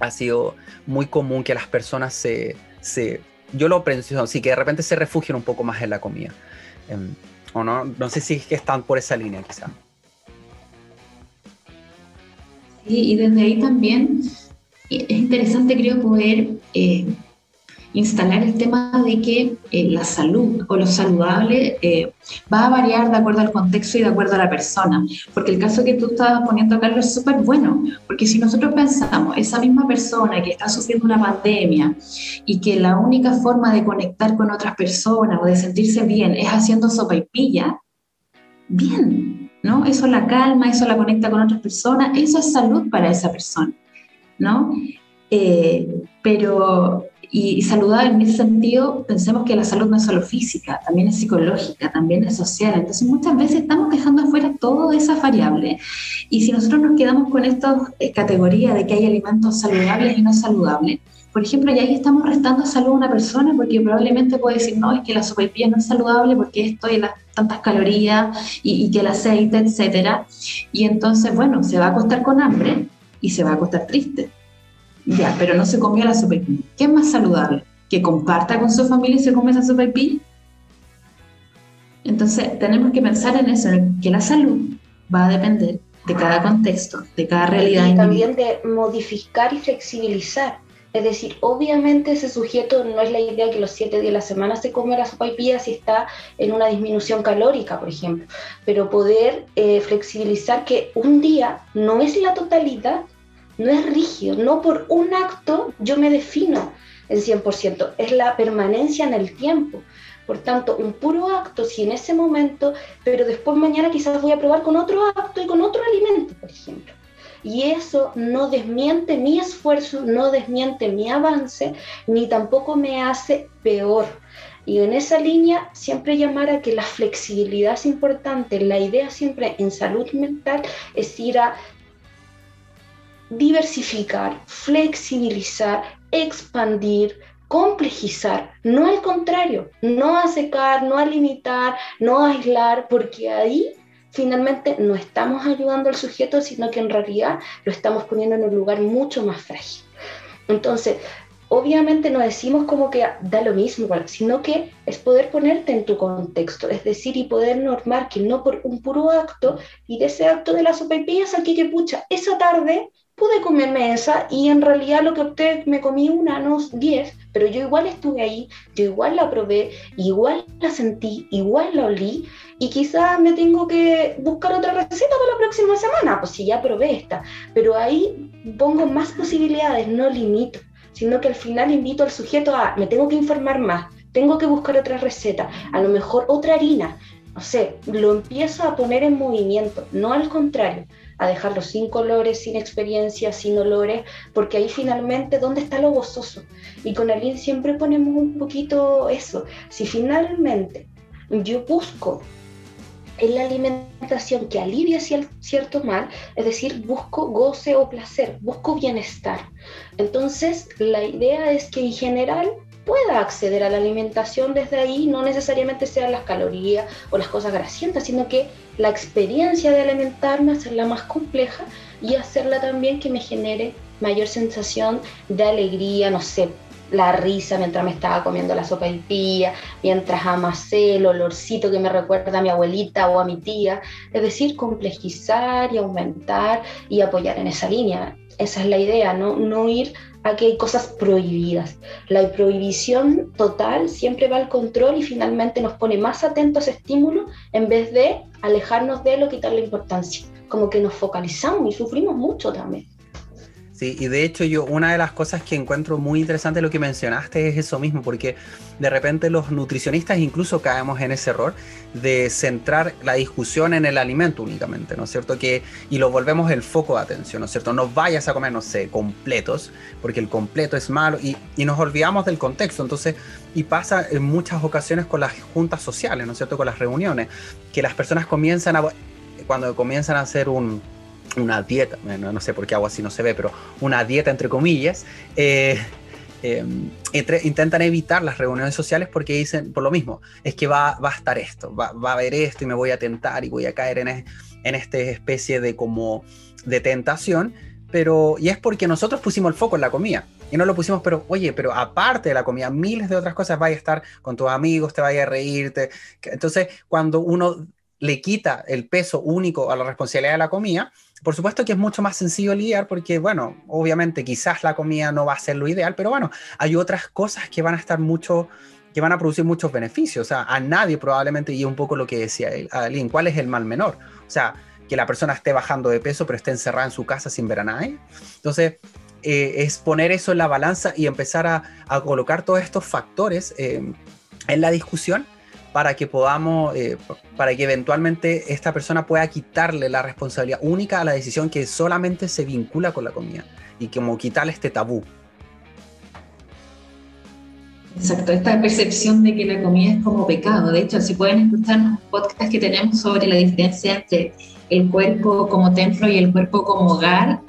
ha sido muy común que las personas se, se yo lo pienso sí, que de repente se refugien un poco más en la comida. Em, o no, no sé si es que están por esa línea quizá. Sí, y desde ahí también es interesante creo poder eh, instalar el tema de que eh, la salud o lo saludable eh, va a variar de acuerdo al contexto y de acuerdo a la persona. Porque el caso que tú estabas poniendo, Carlos, es súper bueno. Porque si nosotros pensamos, esa misma persona que está sufriendo una pandemia y que la única forma de conectar con otras personas o de sentirse bien es haciendo sopa y pilla, bien, ¿no? Eso la calma, eso la conecta con otras personas, eso es salud para esa persona, ¿no? Eh, pero y, saludable en ese sentido, pensemos que la salud no es solo física, también es psicológica, también es social. Entonces muchas veces estamos dejando afuera todas esas variables. Y si nosotros nos quedamos con esta eh, categoría de que hay alimentos saludables y no saludables, por ejemplo, ya ahí estamos restando salud a una persona porque probablemente puede decir, no, es que la sopaipilla no es saludable porque esto y las tantas calorías y, y que el aceite, etcétera. Y entonces, bueno, se va a acostar con hambre y se va a acostar triste. Ya, pero no se comió la sopaipilla. ¿Qué es más saludable? ¿Que comparta con su familia y se come esa sopaipilla? Entonces, tenemos que pensar en eso, que la salud va a depender de cada contexto, de cada realidad. Y también de modificar y flexibilizar. Es decir, obviamente ese sujeto no es la idea que los siete días de la semana se come la sopaipilla si está en una disminución calórica, por ejemplo, pero poder eh, flexibilizar que un día no es la totalidad no es rígido, no por un acto yo me defino el 100%, es la permanencia en el tiempo, Por tanto, un puro acto, si en ese momento, pero después mañana quizás voy a probar con otro acto y con otro alimento, por ejemplo. Y eso no desmiente mi esfuerzo, no desmiente mi avance, ni tampoco me hace peor. Y en esa línea siempre llamar a que la flexibilidad es importante. La idea siempre en salud mental es ir a diversificar, flexibilizar, expandir, complejizar, no al contrario, no a secar, no a limitar, no a aislar, porque ahí finalmente no estamos ayudando al sujeto, sino que en realidad lo estamos poniendo en un lugar mucho más frágil. Entonces, obviamente no decimos como que da lo mismo, sino que es poder ponerte en tu contexto, es decir, y poder normar que no por un puro acto, y de ese acto de la sopaipillas aquí que pucha, esa tarde pude comerme esa y en realidad lo que opté, me comí una, no diez, pero yo igual estuve ahí, yo igual la probé, igual la sentí, igual la olí y quizás me tengo que buscar otra receta para la próxima semana, pues si ya probé esta, pero ahí pongo más posibilidades, no limito, sino que al final invito al sujeto a, me tengo que informar más, tengo que buscar otra receta, a lo mejor otra harina, no sé, lo empiezo a poner en movimiento, no al contrario a dejarlo sin colores, sin experiencia, sin olores, porque ahí finalmente, ¿dónde está lo gozoso? Y con Aline siempre ponemos un poquito eso. Si finalmente yo busco en la alimentación que alivia cierto mal, es decir, busco goce o placer, busco bienestar. Entonces, la idea es que en general pueda acceder a la alimentación desde ahí, no necesariamente sean las calorías o las cosas grasientas, sino que la experiencia de alimentarme, hacerla más compleja y hacerla también que me genere mayor sensación de alegría, no sé, la risa mientras me estaba comiendo la sopa y pía, mientras amasé el olorcito que me recuerda a mi abuelita o a mi tía. Es decir, complejizar y aumentar y apoyar en esa línea. Esa es la idea, no, no ir a que hay cosas prohibidas. La prohibición total siempre va al control y finalmente nos pone más atentos a ese estímulo en vez de alejarnos de él o quitarle importancia. Como que nos focalizamos y sufrimos mucho también. Y de hecho yo una de las cosas que encuentro muy interesante lo que mencionaste es eso mismo, porque de repente los nutricionistas incluso caemos en ese error de centrar la discusión en el alimento únicamente, ¿no es cierto? Que, y lo volvemos el foco de atención, ¿no es cierto? No vayas a comer, no sé, completos, porque el completo es malo y, y nos olvidamos del contexto, entonces, y pasa en muchas ocasiones con las juntas sociales, ¿no es cierto? Con las reuniones, que las personas comienzan a, cuando comienzan a hacer un una dieta, no, sé por qué hago así, no se ve, pero una dieta entre comillas, eh, eh, intentan evitar las reuniones sociales porque dicen, por lo mismo, es que va, va a estar esto, va, va, a haber esto y me voy a tentar y voy a caer en, en esta especie de como de tentación, pero y es porque nosotros pusimos el foco en la comida y no lo pusimos, pero oye, pero aparte de la comida, miles de otras cosas, vaya a estar con tus amigos, te vaya a reírte. Entonces, cuando uno le quita el peso único a la responsabilidad de la comida, por supuesto que es mucho más sencillo lidiar porque, bueno, obviamente quizás la comida no va a ser lo ideal, pero bueno, hay otras cosas que van a estar mucho, que van a producir muchos beneficios. O sea, a nadie probablemente, y un poco lo que decía Aline, ¿cuál es el mal menor? O sea, que la persona esté bajando de peso pero esté encerrada en su casa sin ver a nadie. Entonces, eh, es poner eso en la balanza y empezar a, colocar todos estos factores eh, en la discusión para que podamos, eh, para que eventualmente esta persona pueda quitarle la responsabilidad única a la decisión que solamente se vincula con la comida y como quitarle este tabú. Exacto, esta percepción de que la comida es como pecado. De hecho, si pueden escuchar un podcast que tenemos sobre la diferencia entre el cuerpo como templo y el cuerpo como hogar,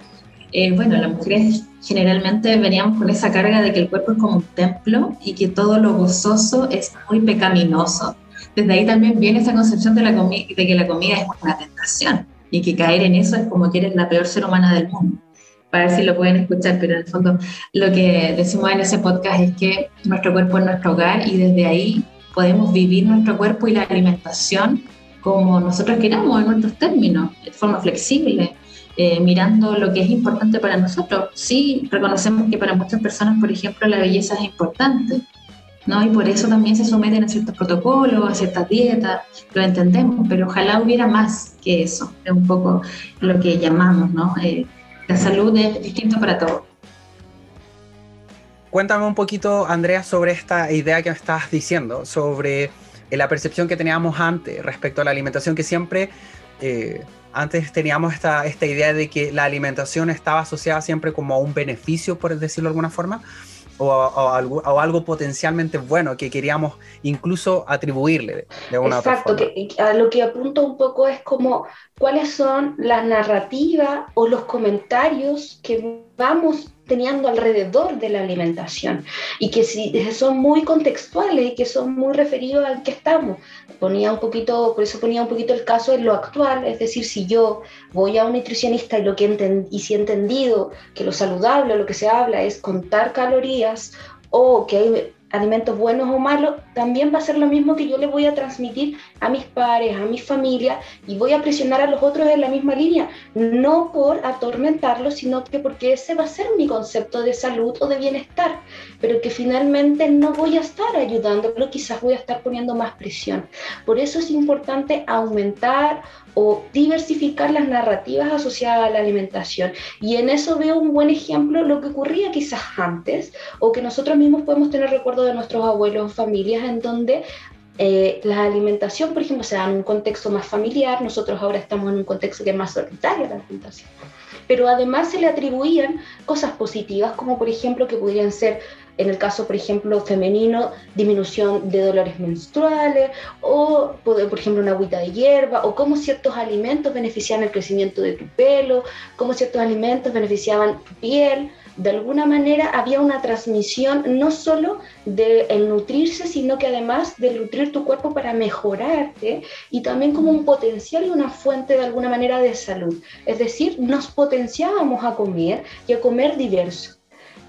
eh, bueno, las mujeres generalmente veníamos con esa carga de que el cuerpo es como un templo y que todo lo gozoso es muy pecaminoso. Desde ahí también viene esa concepción de, la de que la comida es una tentación y que caer en eso es como que eres la peor ser humana del mundo. Para ver si lo pueden escuchar, pero en el fondo lo que decimos en ese podcast es que nuestro cuerpo es nuestro hogar y desde ahí podemos vivir nuestro cuerpo y la alimentación como nosotros queramos, en nuestros términos, de forma flexible, eh, mirando lo que es importante para nosotros. Sí, reconocemos que para muchas personas, por ejemplo, la belleza es importante, ¿no? Y por eso también se someten a ciertos protocolos, a ciertas dietas, lo entendemos, pero ojalá hubiera más que eso, es un poco lo que llamamos, ¿no? Eh, la salud es distinta para todos. cuéntame un poquito, Andrea, sobre esta idea que me estás diciendo, sobre eh, la percepción que teníamos antes respecto a la alimentación, que siempre, eh, antes teníamos esta, esta idea de que la alimentación estaba asociada siempre como a un beneficio, por decirlo de alguna forma, o, algo, algo, potencialmente bueno que queríamos incluso atribuirle de, una Exacto, otra forma. Que, a lo que apunto un poco es como cuáles son las narrativas o los comentarios que vamos teniendo alrededor de la alimentación y que si son muy contextuales y que son muy referidos al que estamos. Ponía un poquito, por eso ponía un poquito el caso en lo actual, es decir, si yo voy a un nutricionista y lo que y si he entendido que lo saludable, lo que se habla es contar calorías o que hay alimentos buenos o malos, también va a ser lo mismo que yo le voy a transmitir a mis pares, a mi familia, y voy a presionar a los otros en la misma línea, no por atormentarlos, sino que porque ese va a ser mi concepto de salud o de bienestar, pero que finalmente no voy a estar ayudándolo, quizás voy a estar poniendo más presión. Por eso es importante aumentar o diversificar las narrativas asociadas a la alimentación. Y en eso veo un buen ejemplo lo que ocurría quizás antes, o que nosotros mismos podemos tener recuerdo de nuestros abuelos, familias, en donde eh, la alimentación, por ejemplo, se da en un contexto más familiar, nosotros ahora estamos en un contexto que es más solitario la alimentación. Pero además se le atribuían cosas positivas, como por ejemplo que pudieran ser en el caso, por ejemplo, femenino, disminución de dolores menstruales, o, por ejemplo, una agüita de hierba, o cómo ciertos alimentos beneficiaban el crecimiento de tu pelo, cómo ciertos alimentos beneficiaban tu piel. De alguna manera había una transmisión no solo de el nutrirse, sino que además de nutrir tu cuerpo para mejorarte y también como un potencial y una fuente de alguna manera de salud. Es decir, nos potenciábamos a comer y a comer diverso.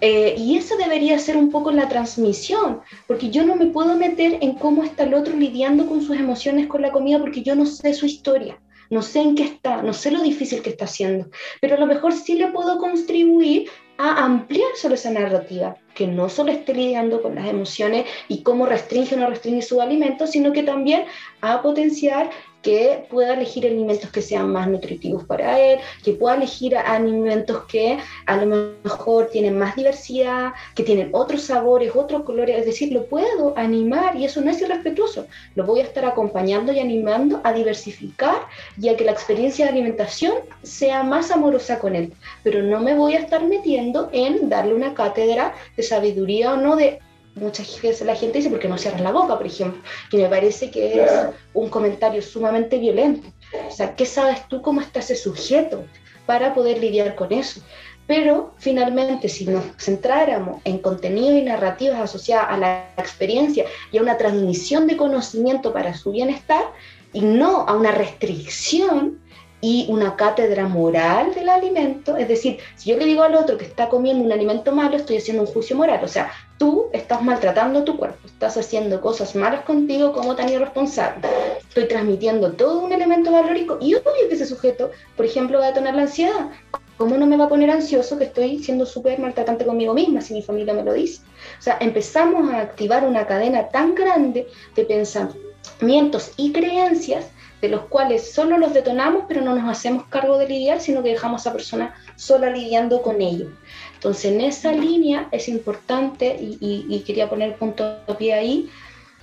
Eh, y eso debería ser un poco la transmisión, porque yo no me puedo meter en cómo está el otro lidiando con sus emociones con la comida, porque yo no sé su historia, no sé en qué está, no sé lo difícil que está haciendo, pero a lo mejor sí le puedo contribuir a ampliar solo esa narrativa, que no solo esté lidiando con las emociones y cómo restringe o no restringe su alimento, sino que también a potenciar que pueda elegir alimentos que sean más nutritivos para él, que pueda elegir alimentos que a lo mejor tienen más diversidad, que tienen otros sabores, otros colores, es decir, lo puedo animar y eso no es irrespetuoso, lo voy a estar acompañando y animando a diversificar y a que la experiencia de alimentación sea más amorosa con él, pero no me voy a estar metiendo en darle una cátedra de sabiduría o no de muchas veces la gente dice, porque no cierras la boca, por ejemplo? Que me parece que es un comentario sumamente violento. O sea, ¿qué sabes tú cómo está ese sujeto para poder lidiar con eso? Pero finalmente, si nos centráramos en contenidos y narrativas asociadas a la experiencia y a una transmisión de conocimiento para su bienestar, y no a una restricción, y una cátedra moral del alimento, es decir, si yo le digo al otro que está comiendo un alimento malo, estoy haciendo un juicio moral, o sea, tú estás maltratando tu cuerpo, estás haciendo cosas malas contigo como tan irresponsable, estoy transmitiendo todo un elemento valórico y obvio que ese sujeto, por ejemplo, va a tener la ansiedad. ¿Cómo no me va a poner ansioso que estoy siendo súper maltratante conmigo misma si mi familia me lo dice? O sea, empezamos a activar una cadena tan grande de pensamientos y creencias de los cuales solo los detonamos, pero no nos hacemos cargo de lidiar, sino que dejamos a esa persona sola lidiando con ello. Entonces, en esa línea es importante, y, quería poner punto de pie ahí,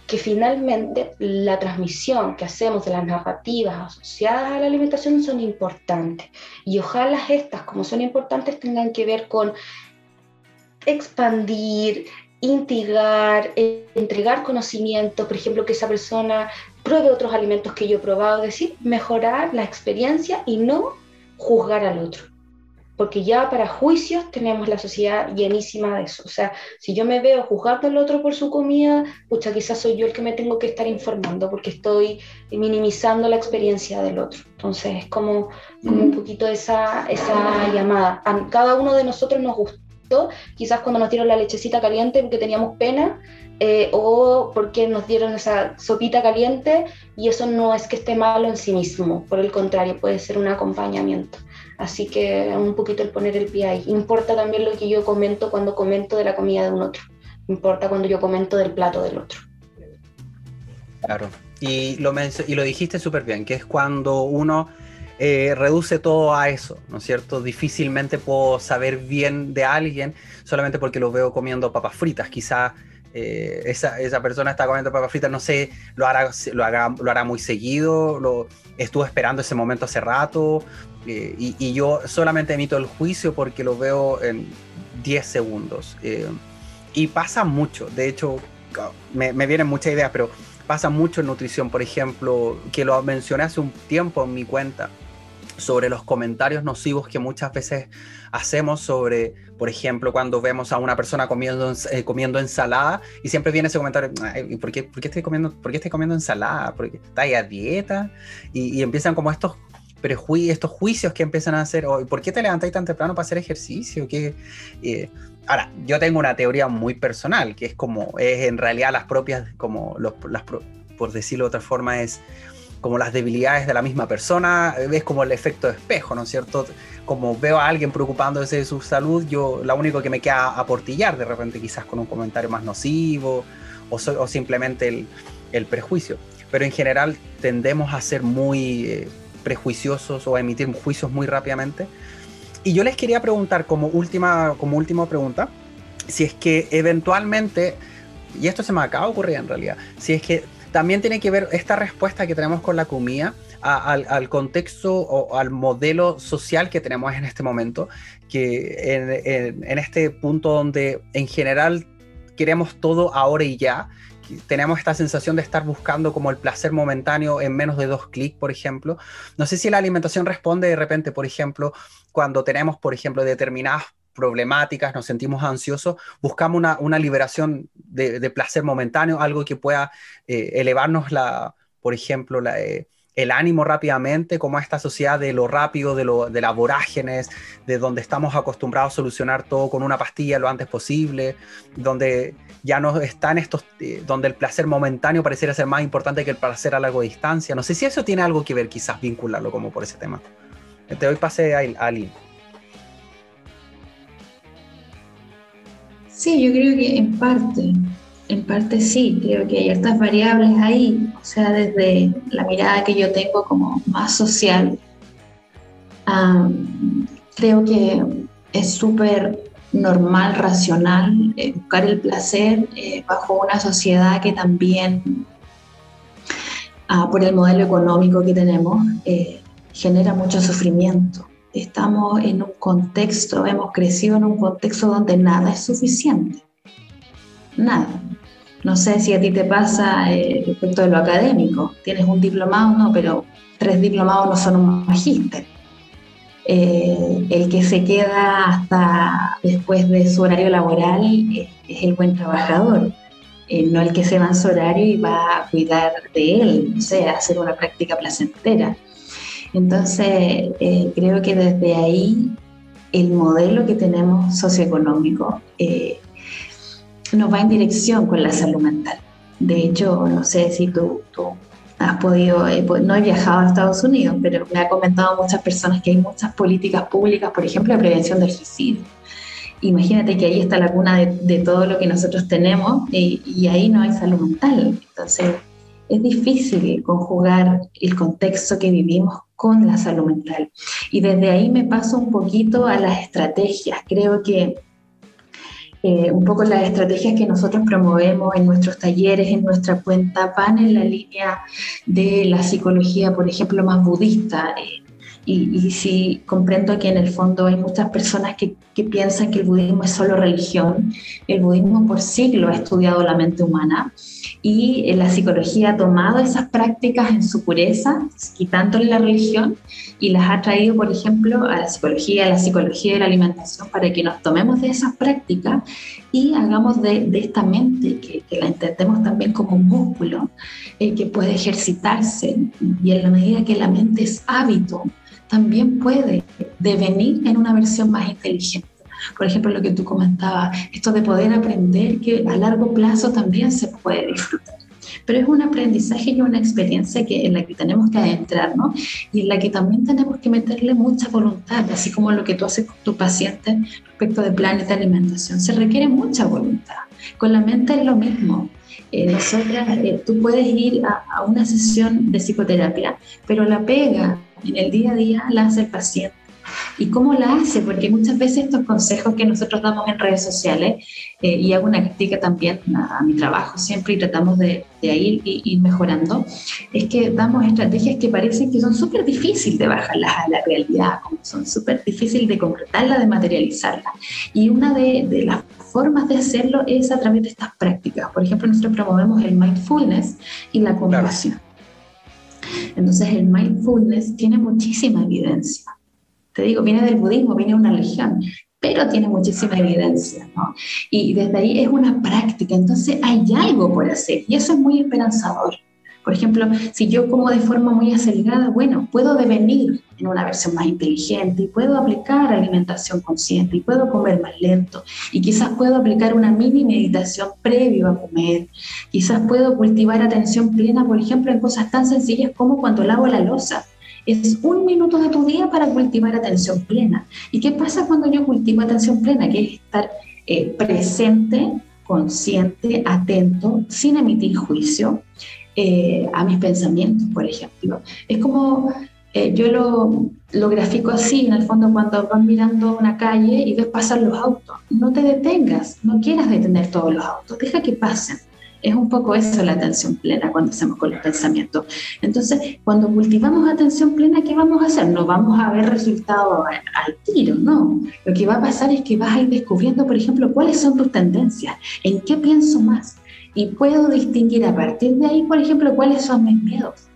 que finalmente la transmisión que hacemos de las narrativas asociadas a la alimentación son importantes. Y ojalá estas, como son importantes, tengan que ver con expandir, integrar, entregar conocimiento, por ejemplo, que esa persona pruebe otros alimentos que yo he probado, es decir, mejorar la experiencia y no juzgar al otro. Porque ya para juicios tenemos la sociedad llenísima de eso. O sea, si yo me veo juzgando al otro por su comida, pucha, quizás soy yo el que me tengo que estar informando porque estoy minimizando la experiencia del otro. Entonces es como, como un poquito esa, esa llamada. A cada uno de nosotros nos gustó, quizás cuando nos dieron la lechecita caliente porque teníamos pena, eh, o porque nos dieron esa sopita caliente y eso no es que esté malo en sí mismo, por el contrario, puede ser un acompañamiento. Así que un poquito el poner el pie ahí. Importa también lo que yo comento cuando comento de la comida de un otro. Importa cuando yo comento del plato del otro. Claro. Y lo, y lo dijiste súper bien, que es cuando uno eh, reduce todo a eso, ¿no es cierto? Difícilmente puedo saber bien de alguien solamente porque lo veo comiendo papas fritas. Quizá eh, esa, esa, persona está comiendo papas fritas, no sé, lo hará, lo, lo hará muy seguido, lo estuvo esperando ese momento hace rato, eh, y, yo solamente emito el juicio porque lo veo en 10 segundos. y pasa mucho, de hecho, me, me vienen muchas ideas, pero pasa mucho en nutrición, por ejemplo, que lo mencioné hace un tiempo en mi cuenta sobre los comentarios nocivos que muchas veces hacemos sobre, por ejemplo, cuando vemos a una persona comiendo, eh, comiendo ensalada y siempre viene ese comentario, ¿por qué, por qué estoy, comiendo, ¿por qué estoy comiendo ensalada? ¿Por qué está ahí a dieta? Y, empiezan como estos prejuicios, estos juicios que empiezan a hacer, ¿por qué te levantáis tan temprano para hacer ejercicio? ¿Qué? Eh, ahora, yo tengo una teoría muy personal, que es como, es en realidad las propias, como las, por decirlo de otra forma, es como las debilidades de la misma persona, ves como el efecto de espejo, ¿no es cierto? Como veo a alguien preocupándose de su salud, yo la único que me queda aportillar de repente quizás con un comentario más nocivo o, o simplemente el, el, prejuicio. Pero en general tendemos a ser muy eh, prejuiciosos o a emitir juicios muy rápidamente. Y yo les quería preguntar como última, como última pregunta, si es que eventualmente, y esto se me acaba de en realidad, si es que también tiene que ver esta respuesta que tenemos con la comida al, contexto o al modelo social que tenemos en este momento, que en, este punto donde en general queremos todo ahora y ya, tenemos esta sensación de estar buscando como el placer momentáneo en menos de dos clics, por ejemplo. No sé si la alimentación responde de repente, por ejemplo, cuando tenemos, por ejemplo, determinadas problemáticas, nos sentimos ansiosos, buscamos una, liberación de, placer momentáneo, algo que pueda eh, elevarnos, la, por ejemplo, eh, el ánimo rápidamente, como esta sociedad de lo rápido, de, lo, de las vorágenes, de donde estamos acostumbrados a solucionar todo con una pastilla lo antes posible, donde ya no están estos, eh, donde el placer momentáneo pareciera ser más importante que el placer a larga distancia. No sé si eso tiene algo que ver, quizás vincularlo como por ese tema. Te doy pase a, a Sí, yo creo que en parte, en parte sí, creo que hay estas variables ahí, o sea, desde la mirada que yo tengo como más social, creo que es súper normal, racional, eh, buscar el placer eh, bajo una sociedad que también, ah, por el modelo económico que tenemos, eh, genera mucho sufrimiento estamos en un contexto, hemos crecido en un contexto donde nada es suficiente. Nada. No sé si a ti te pasa eh, respecto de lo académico. Tienes un diplomado, no, pero tres diplomados no son un magíster. Eh, el que se queda hasta después de su horario laboral es, el buen trabajador, eh, no el que se va en su horario y va a cuidar de él, no sé, hacer una práctica placentera. Entonces, eh, creo que desde ahí el modelo que tenemos socioeconómico nos va en dirección con la salud mental. De hecho, no sé si tú, has podido, eh, pues, no he viajado a Estados Unidos, pero me ha comentado muchas personas que hay muchas políticas públicas, por ejemplo, de prevención del suicidio. Imagínate que ahí está la cuna de, todo lo que nosotros tenemos y ahí no hay salud mental. Entonces, es difícil conjugar el contexto que vivimos con la salud mental. Y desde ahí me paso un poquito a las estrategias. Creo que eh, un poco las estrategias que nosotros promovemos en nuestros talleres, en nuestra cuenta, van en la línea de la psicología, por ejemplo, más budista. Eh, y, y, sí comprendo que en el fondo hay muchas personas que, que, piensan que el budismo es solo religión. El budismo por siglos ha estudiado la mente humana y la psicología ha tomado esas prácticas en su pureza, quitándole la religión, y las ha traído, por ejemplo, a la psicología, a la psicología de la alimentación, para que nos tomemos de esas prácticas y hagamos de, de esta mente, que, que, la entendemos también como un músculo, eh, que puede ejercitarse, y en la medida que la mente es hábito, también puede devenir en una versión más inteligente. Por ejemplo, lo que tú comentabas, esto de poder aprender que a largo plazo también se puede disfrutar. Pero es un aprendizaje y una experiencia que, en la que tenemos que adentrarnos y en la que también tenemos que meterle mucha voluntad, así como lo que tú haces con tu paciente respecto de planes de alimentación. Se requiere mucha voluntad. Con la mente es lo mismo. Eh, nosotras, eh, tú puedes ir a, a, una sesión de psicoterapia, pero la pega en el día a día la hace el paciente. ¿Y cómo la hace? Porque muchas veces estos consejos que nosotros damos en redes sociales, eh, y hago una crítica también a, mi trabajo siempre y tratamos de, de ir, ir, mejorando, es que damos estrategias que parecen que son súper difíciles de bajarlas a la realidad, como son súper difíciles de concretarlas, de materializarlas. Y una de, de las formas de hacerlo es a través de estas prácticas. Por ejemplo, nosotros promovemos el mindfulness y la compasión. Entonces, el mindfulness tiene muchísima evidencia te digo, viene del budismo, viene de una religión, pero tiene muchísima evidencia, ¿no? Y desde ahí es una práctica, entonces hay algo por hacer y eso es muy esperanzador. Por ejemplo, si yo como de forma muy acelerada, bueno, puedo devenir en una versión más inteligente y puedo aplicar alimentación consciente y puedo comer más lento y quizás puedo aplicar una mini meditación previo a comer. Quizás puedo cultivar atención plena, por ejemplo, en cosas tan sencillas como cuando lavo la losa es un minuto de tu día para cultivar atención plena. ¿Y qué pasa cuando yo cultivo atención plena? Que es estar eh, presente, consciente, atento, sin emitir juicio eh, a mis pensamientos, por ejemplo. Es como, eh, yo lo, lo grafico así, en el fondo, cuando vas mirando una calle y ves pasar los autos. No te detengas, no quieras detener todos los autos, deja que pasen es un poco eso la atención plena cuando hacemos con los pensamientos. Entonces, cuando cultivamos atención plena, ¿qué vamos a hacer? No vamos a ver resultados al tiro, no. Lo que va a pasar es que vas a ir descubriendo, por ejemplo, cuáles son tus tendencias, en qué pienso más. Y puedo distinguir a partir de ahí, por ejemplo, cuáles son mis miedos.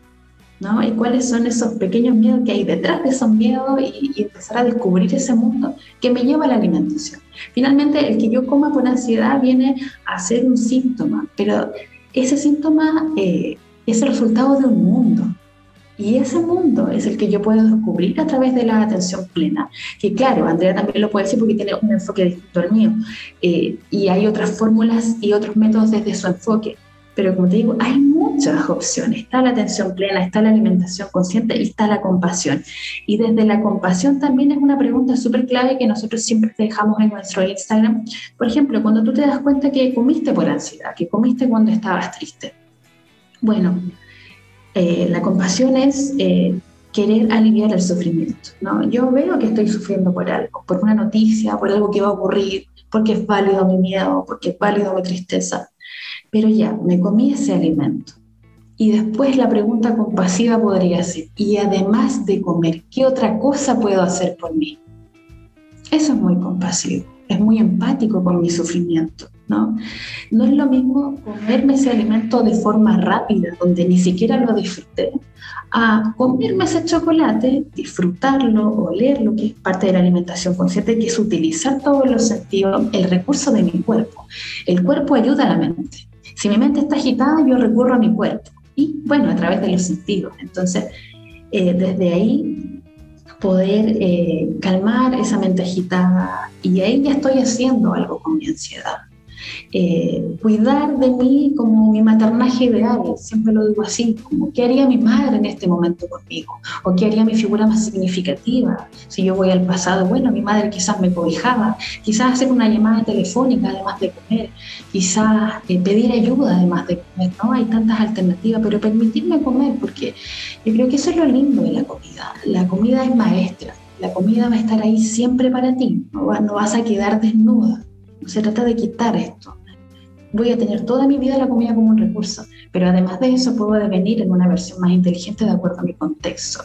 ¿no? Y cuáles son esos pequeños miedos que hay detrás de esos miedos y, empezar a descubrir ese mundo que me lleva a la alimentación. Finalmente, el que yo coma con ansiedad viene a ser un síntoma, pero ese síntoma eh, es el resultado de un mundo. Y ese mundo es el que yo puedo descubrir a través de la atención plena. Que claro, Andrea también lo puede decir porque tiene un enfoque distinto al mío. Eh, y hay otras fórmulas y otros métodos desde su enfoque. Pero como te digo, hay muchas opciones. Está la atención plena, está la alimentación consciente y está la compasión. Y desde la compasión también es una pregunta súper clave que nosotros siempre dejamos en nuestro Instagram. Por ejemplo, cuando tú te das cuenta que comiste por ansiedad, que comiste cuando estabas triste. Bueno, eh, la compasión es eh, querer aliviar el sufrimiento. ¿no? Yo veo que estoy sufriendo por algo, por una noticia, por algo que va a ocurrir, porque es válido mi miedo, porque es válido mi tristeza pero ya, me comí ese alimento. Y después la pregunta compasiva podría ser, y además de comer, ¿qué otra cosa puedo hacer por mí? Eso es muy compasivo, es muy empático con mi sufrimiento, ¿no? No es lo mismo comerme ese alimento de forma rápida, donde ni siquiera lo disfruté, a comerme ese chocolate, disfrutarlo, olerlo, que es parte de la alimentación consciente, que es utilizar todos los sentidos, el recurso de mi cuerpo. El cuerpo ayuda a la mente. Si mi mente está agitada, yo recurro a mi cuerpo y, bueno, a través de los sentidos. Entonces, eh, desde ahí poder eh, calmar esa mente agitada y ahí ya estoy haciendo algo con mi ansiedad. Eh, cuidar de mí como mi maternaje ideal, siempre lo digo así, como qué haría mi madre en este momento conmigo, o qué haría mi figura más significativa. Si yo voy al pasado, bueno, mi madre quizás me cobijaba, quizás hacer una llamada telefónica además de comer, quizás eh, pedir ayuda además de comer, ¿no? Hay tantas alternativas, pero permitirme comer, porque yo creo que eso es lo lindo de la comida. La comida es maestra, la comida va a estar ahí siempre para ti, no vas a quedar desnuda se trata de quitar esto. Voy a tener toda mi vida la comida como un recurso, pero además de eso puedo devenir en una versión más inteligente de acuerdo a mi contexto.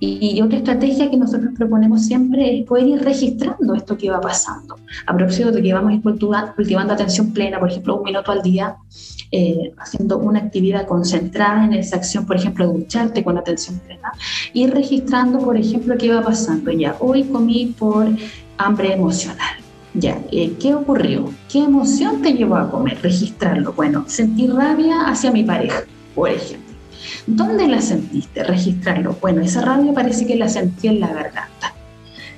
Y, otra estrategia que nosotros proponemos siempre es poder ir registrando esto que va pasando. A propósito de que vamos a ir cultivando, atención plena, por ejemplo, un minuto al día, eh, haciendo una actividad concentrada en esa acción, por ejemplo, ducharte con atención plena, ir registrando, por ejemplo, qué va pasando. Ya, hoy comí por hambre emocional ya, eh, ¿qué ocurrió? ¿Qué emoción te llevó a comer? Registrarlo. Bueno, sentí rabia hacia mi pareja, por ejemplo. ¿Dónde la sentiste? Registrarlo. Bueno, esa rabia parece que la sentí en la garganta.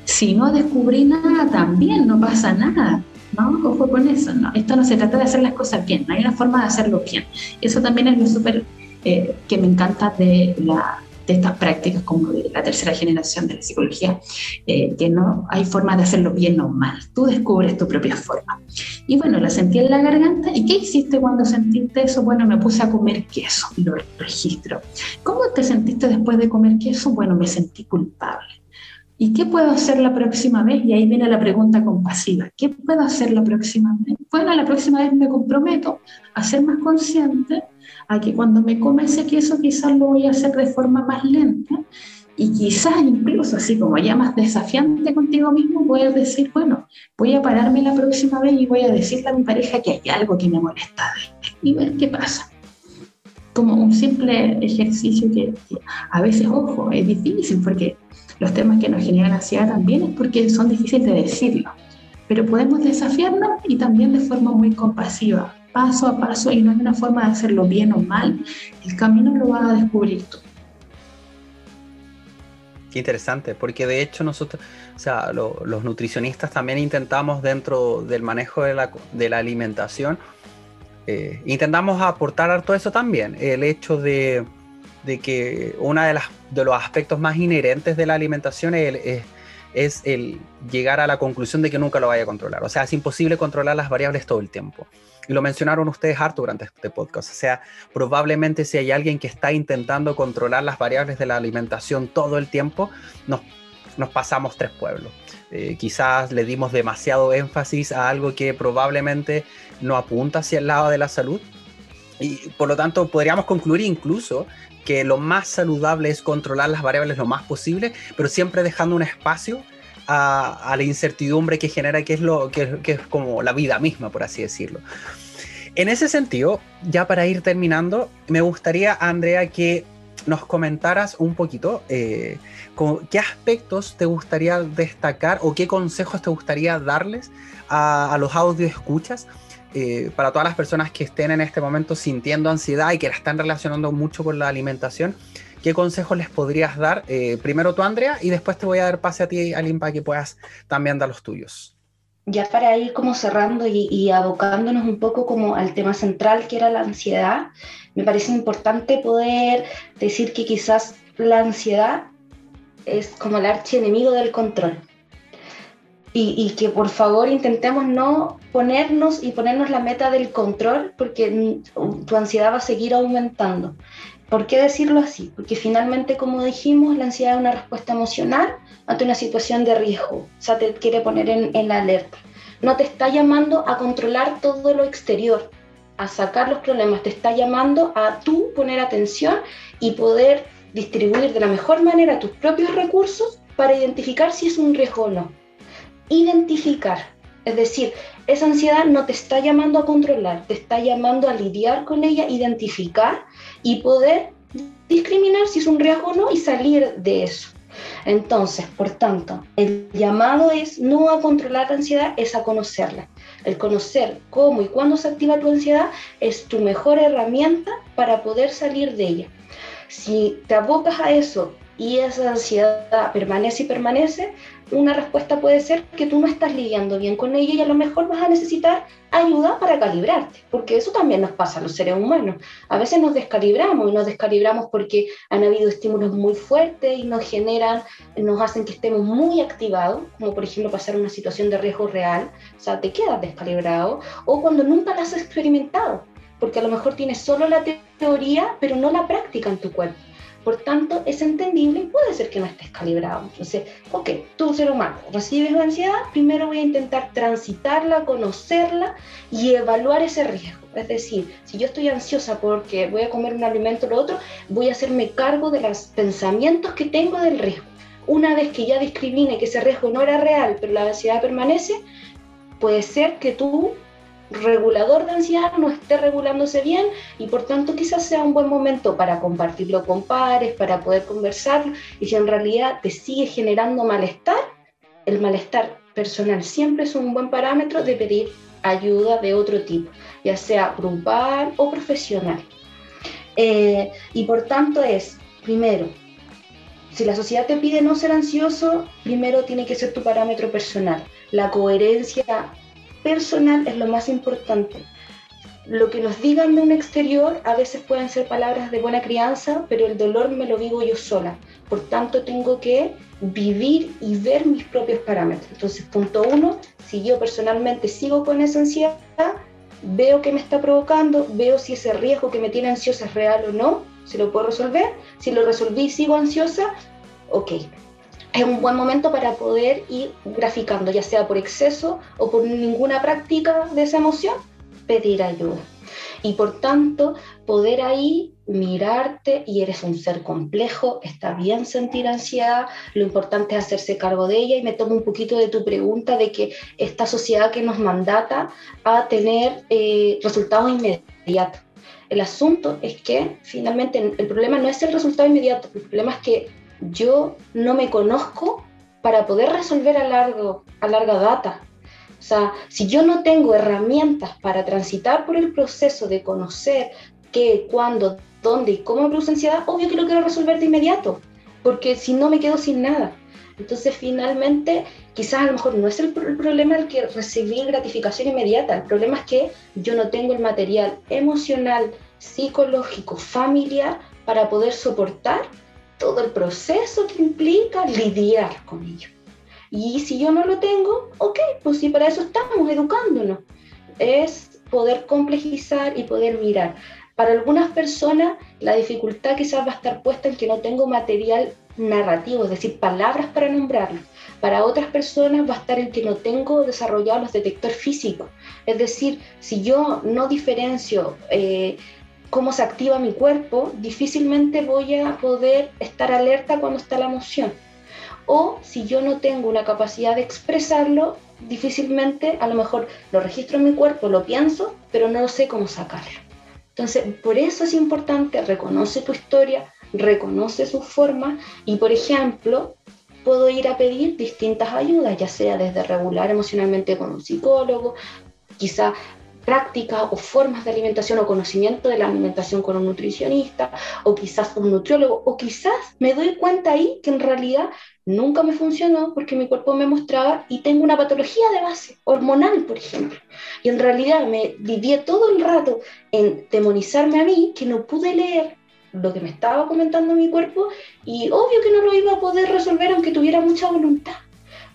Si no descubrí nada, también no pasa nada. ¿no? Ojo con eso. Esto no se trata de hacer las cosas bien, no hay una forma de hacerlo bien. Eso también es lo súper eh, que me encanta de la de estas prácticas como de la tercera generación de la psicología, eh, que no hay forma de hacerlo bien o mal. Tú descubres tu propia forma. Y bueno, la sentí en la garganta. ¿Y qué hiciste cuando sentiste eso? Bueno, me puse a comer queso, lo registro. ¿Cómo te sentiste después de comer queso? Bueno, me sentí culpable. ¿Y qué puedo hacer la próxima vez? Y ahí viene la pregunta compasiva. ¿Qué puedo hacer la próxima vez? Bueno, la próxima vez me comprometo a ser más consciente a que cuando me come ese queso quizás lo voy a hacer de forma más lenta y quizás incluso así como ya más desafiante contigo mismo, puedes decir, bueno, voy a pararme la próxima vez y voy a decirle a mi pareja que hay algo que me molesta y ver qué pasa. Como un simple ejercicio que, a veces, ojo, es difícil porque los temas que nos generan ansiedad también es porque son difíciles de decirlo, pero podemos desafiarnos y también de forma muy compasiva paso a paso y no hay una forma de hacerlo bien o mal, el camino lo vas a descubrir tú. Qué interesante, porque de hecho nosotros, o sea, los nutricionistas también intentamos dentro del manejo de la, de la alimentación, eh, intentamos aportar todo eso también, el hecho de, de que uno de, las, de los aspectos más inherentes de la alimentación es, es, es el llegar a la conclusión de que nunca lo vaya a controlar. O sea, es imposible controlar las variables todo el tiempo lo mencionaron ustedes harto durante este podcast, o sea, probablemente si hay alguien que está intentando controlar las variables de la alimentación todo el tiempo, nos, nos pasamos tres pueblos. Eh, quizás le dimos demasiado énfasis a algo que probablemente no apunta hacia el lado de la salud y por lo tanto podríamos concluir incluso que lo más saludable es controlar las variables lo más posible, pero siempre dejando un espacio a, la incertidumbre que genera, que es, lo, que, es como la vida misma, por así decirlo. En ese sentido, ya para ir terminando, me gustaría, Andrea, que nos comentaras un poquito eh, qué aspectos te gustaría destacar o qué consejos te gustaría darles a, los audio escuchas eh, para todas las personas que estén en este momento sintiendo ansiedad y que la están relacionando mucho con la alimentación ¿qué consejos les podrías dar? Eh, primero tú, Andrea, y después te voy a dar pase a ti, Aline, para que puedas también dar los tuyos. Ya para ir como cerrando y, abocándonos un poco como al tema central que era la ansiedad, me parece importante poder decir que quizás la ansiedad es como el archienemigo del control. Y, y, que por favor intentemos no ponernos y ponernos la meta del control porque tu ansiedad va a seguir aumentando. ¿Por qué decirlo así? Porque finalmente, como dijimos, la ansiedad es una respuesta emocional ante una situación de riesgo. O sea, te quiere poner en, la alerta. No te está llamando a controlar todo lo exterior, a sacar los problemas. Te está llamando a tú poner atención y poder distribuir de la mejor manera tus propios recursos para identificar si es un riesgo o no. Identificar. Es decir, esa ansiedad no te está llamando a controlar, te está llamando a lidiar con ella, identificar y poder discriminar si es un riesgo o no y salir de eso. Entonces, por tanto, el llamado es no a controlar la ansiedad, es a conocerla. El conocer cómo y cuándo se activa tu ansiedad es tu mejor herramienta para poder salir de ella. Si te abocas a eso y esa ansiedad permanece y permanece, una respuesta puede ser que tú no estás lidiando bien con ella y a lo mejor vas a necesitar ayuda para calibrarte, porque eso también nos pasa a los seres humanos. A veces nos descalibramos y nos descalibramos porque han habido estímulos muy fuertes y nos generan, nos hacen que estemos muy activados, como por ejemplo pasar una situación de riesgo real, o sea, te quedas descalibrado, o cuando nunca la has experimentado, porque a lo mejor tienes solo la teoría, pero no la práctica en tu cuerpo. Por tanto, es entendible y puede ser que no estés calibrado. Entonces, ok, tú ser humano, recibes la ansiedad, primero voy a intentar transitarla, conocerla y evaluar ese riesgo. Es decir, si yo estoy ansiosa porque voy a comer un alimento o lo otro, voy a hacerme cargo de los pensamientos que tengo del riesgo. Una vez que ya discrimine que ese riesgo no era real, pero la ansiedad permanece, puede ser que tú regulador de ansiedad no esté regulándose bien y por tanto quizás sea un buen momento para compartirlo con pares, para poder conversarlo y si en realidad te sigue generando malestar, el malestar personal siempre es un buen parámetro de pedir ayuda de otro tipo, ya sea grupal o profesional. Eh, y por tanto es, primero, si la sociedad te pide no ser ansioso, primero tiene que ser tu parámetro personal. La coherencia personal es lo más importante. lo que nos digan de un exterior a veces pueden ser palabras de buena crianza, pero el dolor me lo vivo yo sola. Por tanto, tengo que vivir y ver mis propios parámetros. Entonces, punto uno, si yo personalmente sigo con esa ansiedad, veo qué me está provocando, veo si ese riesgo que me tiene ansiosa es real o no, si lo puedo resolver. Si lo resolví y sigo ansiosa, ok. Es un buen momento para poder ir graficando, ya sea por exceso o por ninguna práctica de esa emoción, pedir ayuda. Y por tanto, poder ahí mirarte y eres un ser complejo, está bien sentir ansiedad, lo importante es hacerse cargo de ella y me tomo un poquito de tu pregunta de que esta sociedad que nos mandata a tener eh, resultados inmediatos. El asunto es que finalmente el problema no es el resultado inmediato, el problema es que yo no me conozco para poder resolver a, largo, a larga data. O sea, si yo no tengo herramientas para transitar por el proceso de conocer qué, cuándo, dónde y cómo produce ansiedad, obvio que lo quiero resolver de inmediato, porque si no me quedo sin nada. Entonces, finalmente, quizás a lo mejor no es el, problema el que recibir gratificación inmediata, el problema es que yo no tengo el material emocional, psicológico, familiar para poder soportar todo el proceso que implica lidiar con ello. Y si yo no lo tengo, ok, pues si para eso estamos educándonos, es poder complejizar y poder mirar. Para algunas personas la dificultad quizás va a estar puesta en que no tengo material narrativo, es decir, palabras para nombrarlo. Para otras personas va a estar en que no tengo desarrollados los detectores físicos. Es decir, si yo no diferencio eh, cómo se activa mi cuerpo, difícilmente voy a poder estar alerta cuando está la emoción. O si yo no tengo una capacidad de expresarlo, difícilmente a lo mejor lo registro en mi cuerpo, lo pienso, pero no sé cómo sacarlo. Entonces, por eso es importante, reconoce tu historia, reconoce su forma y, por ejemplo, puedo ir a pedir distintas ayudas, ya sea desde regular emocionalmente con un psicólogo, quizá prácticas o formas de alimentación o conocimiento de la alimentación con un nutricionista o quizás un nutriólogo o quizás me doy cuenta ahí que en realidad nunca me funcionó porque mi cuerpo me mostraba y tengo una patología de base, hormonal por ejemplo. Y en realidad me viví todo el rato en demonizarme a mí que no pude leer lo que me estaba comentando mi cuerpo y obvio que no lo iba a poder resolver aunque tuviera mucha voluntad.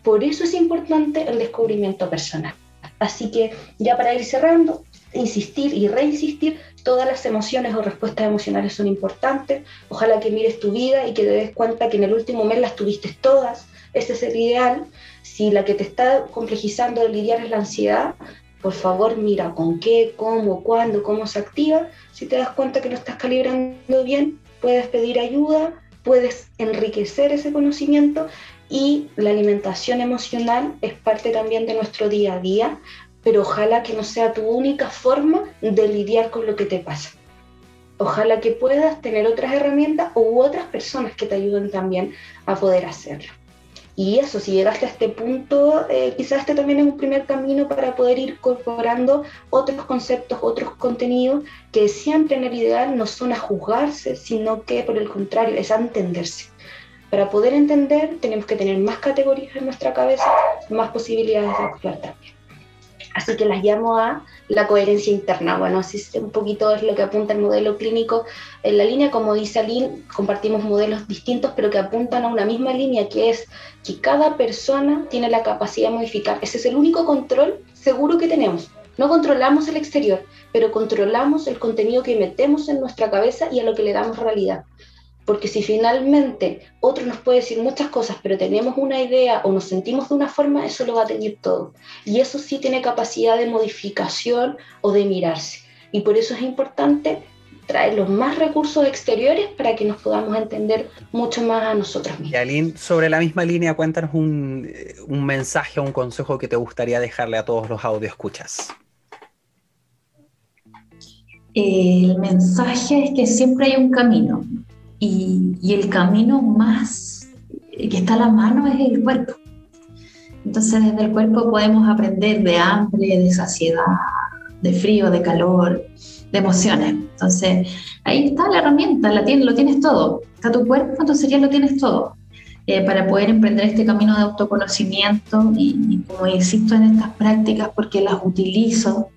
Por eso es importante el descubrimiento personal. Así que ya para ir cerrando, insistir y reinsistir, todas las emociones o respuestas emocionales son importantes. Ojalá que mires tu vida y que te des cuenta que en el último mes las tuviste todas. Ese es el ideal. Si la que te está complejizando de lidiar es la ansiedad, por favor mira con qué, cómo, cuándo, cómo se activa. Si te das cuenta que no estás calibrando bien, puedes pedir ayuda, puedes enriquecer ese conocimiento y la alimentación emocional es parte también de nuestro día a día, pero ojalá que no sea tu única forma de lidiar con lo que te pasa. Ojalá que puedas tener otras herramientas u otras personas que te ayuden también a poder hacerlo. Y eso, si llegaste a este punto, eh, quizás este también es un primer camino para poder ir incorporando otros conceptos, otros contenidos que siempre en el ideal no son a juzgarse, sino que por el contrario es a entenderse. Para poder entender tenemos que tener más categorías en nuestra cabeza, más posibilidades de actuar también. Así que las llamo a la coherencia interna. Bueno, así un poquito es lo que apunta el modelo clínico en la línea. Como dice Aline, compartimos modelos distintos, pero que apuntan a una misma línea, que es que cada persona tiene la capacidad de modificar. Ese es el único control seguro que tenemos. No controlamos el exterior, pero controlamos el contenido que metemos en nuestra cabeza y a lo que le damos realidad. Porque si finalmente otro nos puede decir muchas cosas, pero tenemos una idea o nos sentimos de una forma, eso lo va a tener todo. Y eso sí tiene capacidad de modificación o de mirarse. Y por eso es importante traer los más recursos exteriores para que nos podamos entender mucho más a nosotros mismos. Y Aline, sobre la misma línea, cuéntanos un, un mensaje o un consejo que te gustaría dejarle a todos los audio escuchas. El mensaje es que siempre hay un camino y, el camino más que está a la mano es el cuerpo. Entonces desde el cuerpo podemos aprender de hambre, de saciedad, de frío, de calor, de emociones. Entonces ahí está la herramienta, la tienes, lo tienes todo. Está tu cuerpo, entonces ya lo tienes todo. Eh, para poder emprender este camino de autoconocimiento y, como insisto en estas prácticas porque las utilizo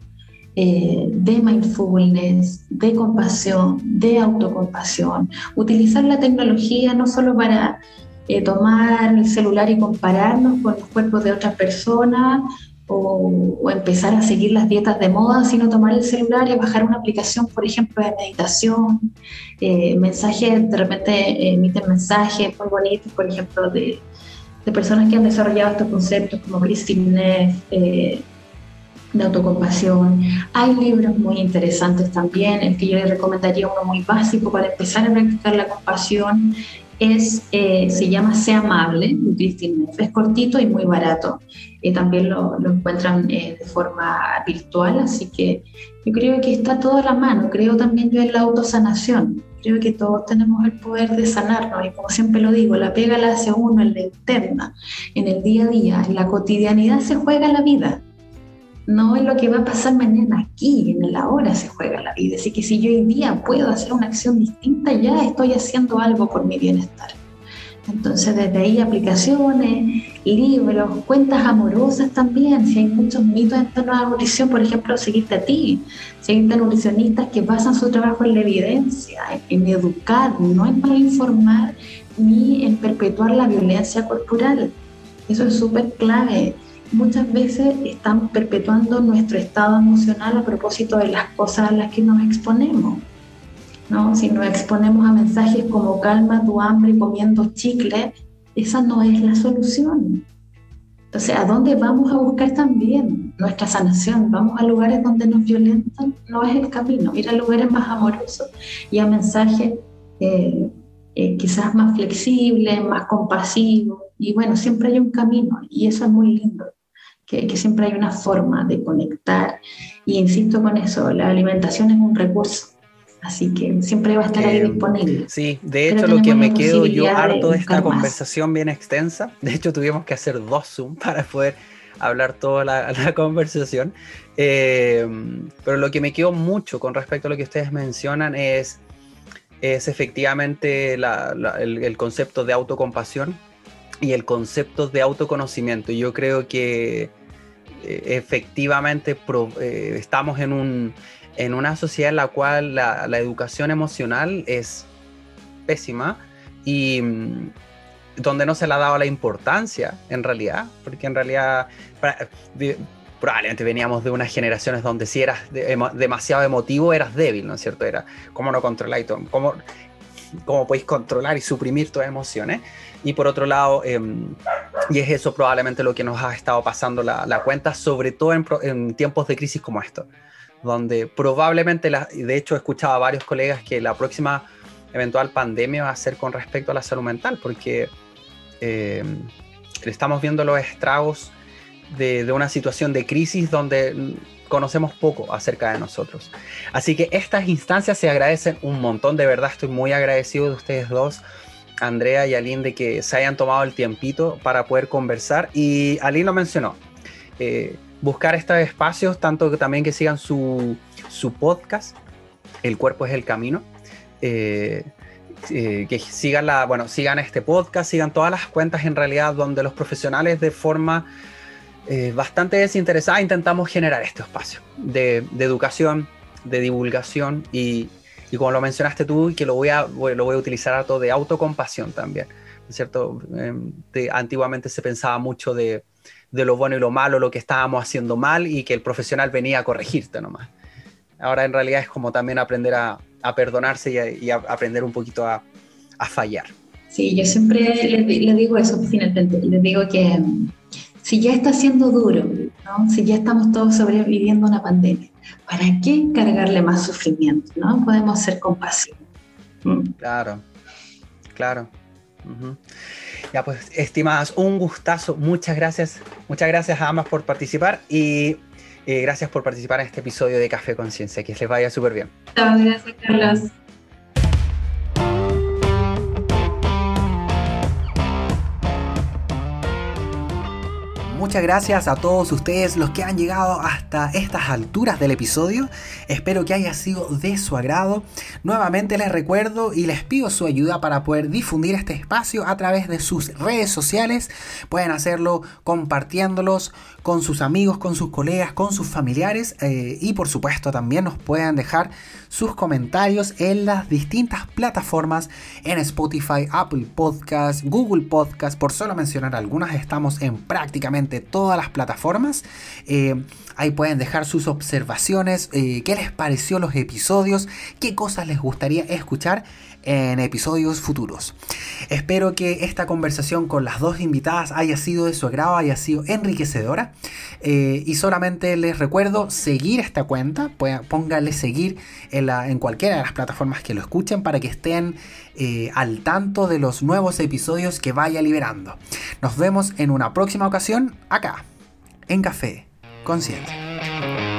eh, de mindfulness, de compasión, de autocompasión. Utilizar la tecnología no solo para eh, tomar el celular y compararnos con los cuerpos de otras personas o, empezar a seguir las dietas de moda, sino tomar el celular y bajar una aplicación, por ejemplo, de meditación, eh, mensajes, de repente emiten mensajes muy bonitos, por ejemplo, de, personas que han desarrollado estos conceptos como Christine Neff, de autocompasión. Hay libros muy interesantes también, el que yo le recomendaría uno muy básico para empezar a practicar la compasión es, eh, se llama Sea Amable, de Es cortito y muy barato. y también lo, lo encuentran eh, de forma virtual, así que yo creo que está todo a la mano. Creo también yo en la autosanación. Creo que todos tenemos el poder de sanarnos y como siempre lo digo, la pega la hace uno en la interna, en el día a día, en la cotidianidad se juega la vida no es lo que va a pasar mañana aquí, en el ahora se juega la vida. Así que si yo hoy día puedo hacer una acción distinta, ya estoy haciendo algo por mi bienestar. Entonces, desde ahí aplicaciones, libros, cuentas amorosas también. Si hay muchos mitos en torno a la nutrición, por ejemplo, seguirte a ti, seguirte a nutricionistas que basan su trabajo en la evidencia, en educar, no en malinformar ni en perpetuar la violencia corporal. Eso es súper clave muchas veces estamos perpetuando nuestro estado emocional a propósito de las cosas a las que nos exponemos. ¿no? Si nos exponemos a mensajes como calma tu hambre comiendo chicle, esa no es la solución. Entonces, ¿a dónde vamos a buscar también nuestra sanación? Vamos a lugares donde nos violentan, no es el camino. Ir a lugares más amorosos y a mensajes eh, eh, quizás más flexibles, más compasivos. Y bueno, siempre hay un camino y eso es muy lindo que, siempre hay una forma de conectar. Y insisto con eso, la alimentación es un recurso. Así que siempre va a estar ahí disponible. Sí, de hecho lo que me quedo yo harto de, esta conversación bien extensa, de hecho tuvimos que hacer dos Zoom para poder hablar toda la, conversación, eh, pero lo que me quedó mucho con respecto a lo que ustedes mencionan es, es efectivamente el, el, concepto de autocompasión y el concepto de autoconocimiento. Yo creo que eh, efectivamente eh, estamos en, un, en una sociedad en la cual la, educación emocional es pésima y mm, donde no se le ha dado la importancia en realidad, porque en realidad probablemente veníamos de unas generaciones donde si eras demasiado emotivo eras débil, ¿no es cierto? Era cómo no controlar cómo, cómo podéis controlar y suprimir tus emociones. Y por otro lado, em, y es eso probablemente lo que nos ha estado pasando la, cuenta, sobre todo en, tiempos de crisis como esto, donde probablemente, la, de hecho he escuchado a varios colegas que la próxima eventual pandemia va a ser con respecto a la salud mental, porque em, estamos viendo los estragos de, de, una situación de crisis donde conocemos poco acerca de nosotros. Así que estas instancias se agradecen un montón, de verdad estoy muy agradecido de ustedes dos Andrea y Aline de que se hayan tomado el tiempito para poder conversar. Y Aline lo mencionó, eh, buscar estos espacios, tanto que también que sigan su, podcast, El cuerpo es el camino. Eh, eh, que sigan la, bueno, sigan este podcast, sigan todas las cuentas en realidad donde los profesionales de forma bastante desinteresada intentamos generar este espacio de educación, de divulgación y, y como lo mencionaste tú, que lo voy a, lo voy a utilizar a todo de autocompasión también, ¿cierto? Em, antiguamente se pensaba mucho de, de, lo bueno y lo malo, lo que estábamos haciendo mal y que el profesional venía a corregirte nomás. Ahora en realidad es como también aprender a, a perdonarse y, a, aprender un poquito a, a, fallar. Sí, yo siempre le, digo eso finalmente, les digo que si ya está siendo duro, ¿no? si ya estamos todos sobreviviendo una pandemia, ¿para qué cargarle más sufrimiento? ¿no? Podemos ser compasivos. Mm. Claro, claro. Ya pues, estimadas, un gustazo. Muchas gracias. Muchas gracias a ambas por participar y eh, gracias por participar en este episodio de Café Conciencia. Que les vaya súper bien. Gracias, Carlos. Muchas gracias a todos ustedes los que han llegado hasta estas alturas del episodio. Espero que haya sido de su agrado. Nuevamente les recuerdo y les pido su ayuda para poder difundir este espacio a través de sus redes sociales. Pueden hacerlo compartiéndolos con sus amigos, con sus colegas, con sus familiares eh, y por supuesto también nos pueden dejar sus comentarios en las distintas plataformas en Spotify, Apple Podcast, Google Podcast, por solo mencionar algunas, estamos en prácticamente todas las plataformas. Eh, ahí pueden dejar sus observaciones, eh, qué les pareció los episodios, qué cosas les gustaría escuchar en episodios futuros. Espero que esta conversación con las dos invitadas haya sido de su agrado, haya sido enriquecedora. Eh, y solamente les recuerdo seguir esta cuenta, pónganle seguir en, cualquiera de las plataformas que lo escuchen para que estén eh, al tanto de los nuevos episodios que vaya liberando. Nos vemos en una próxima ocasión acá, en Café Conciencia.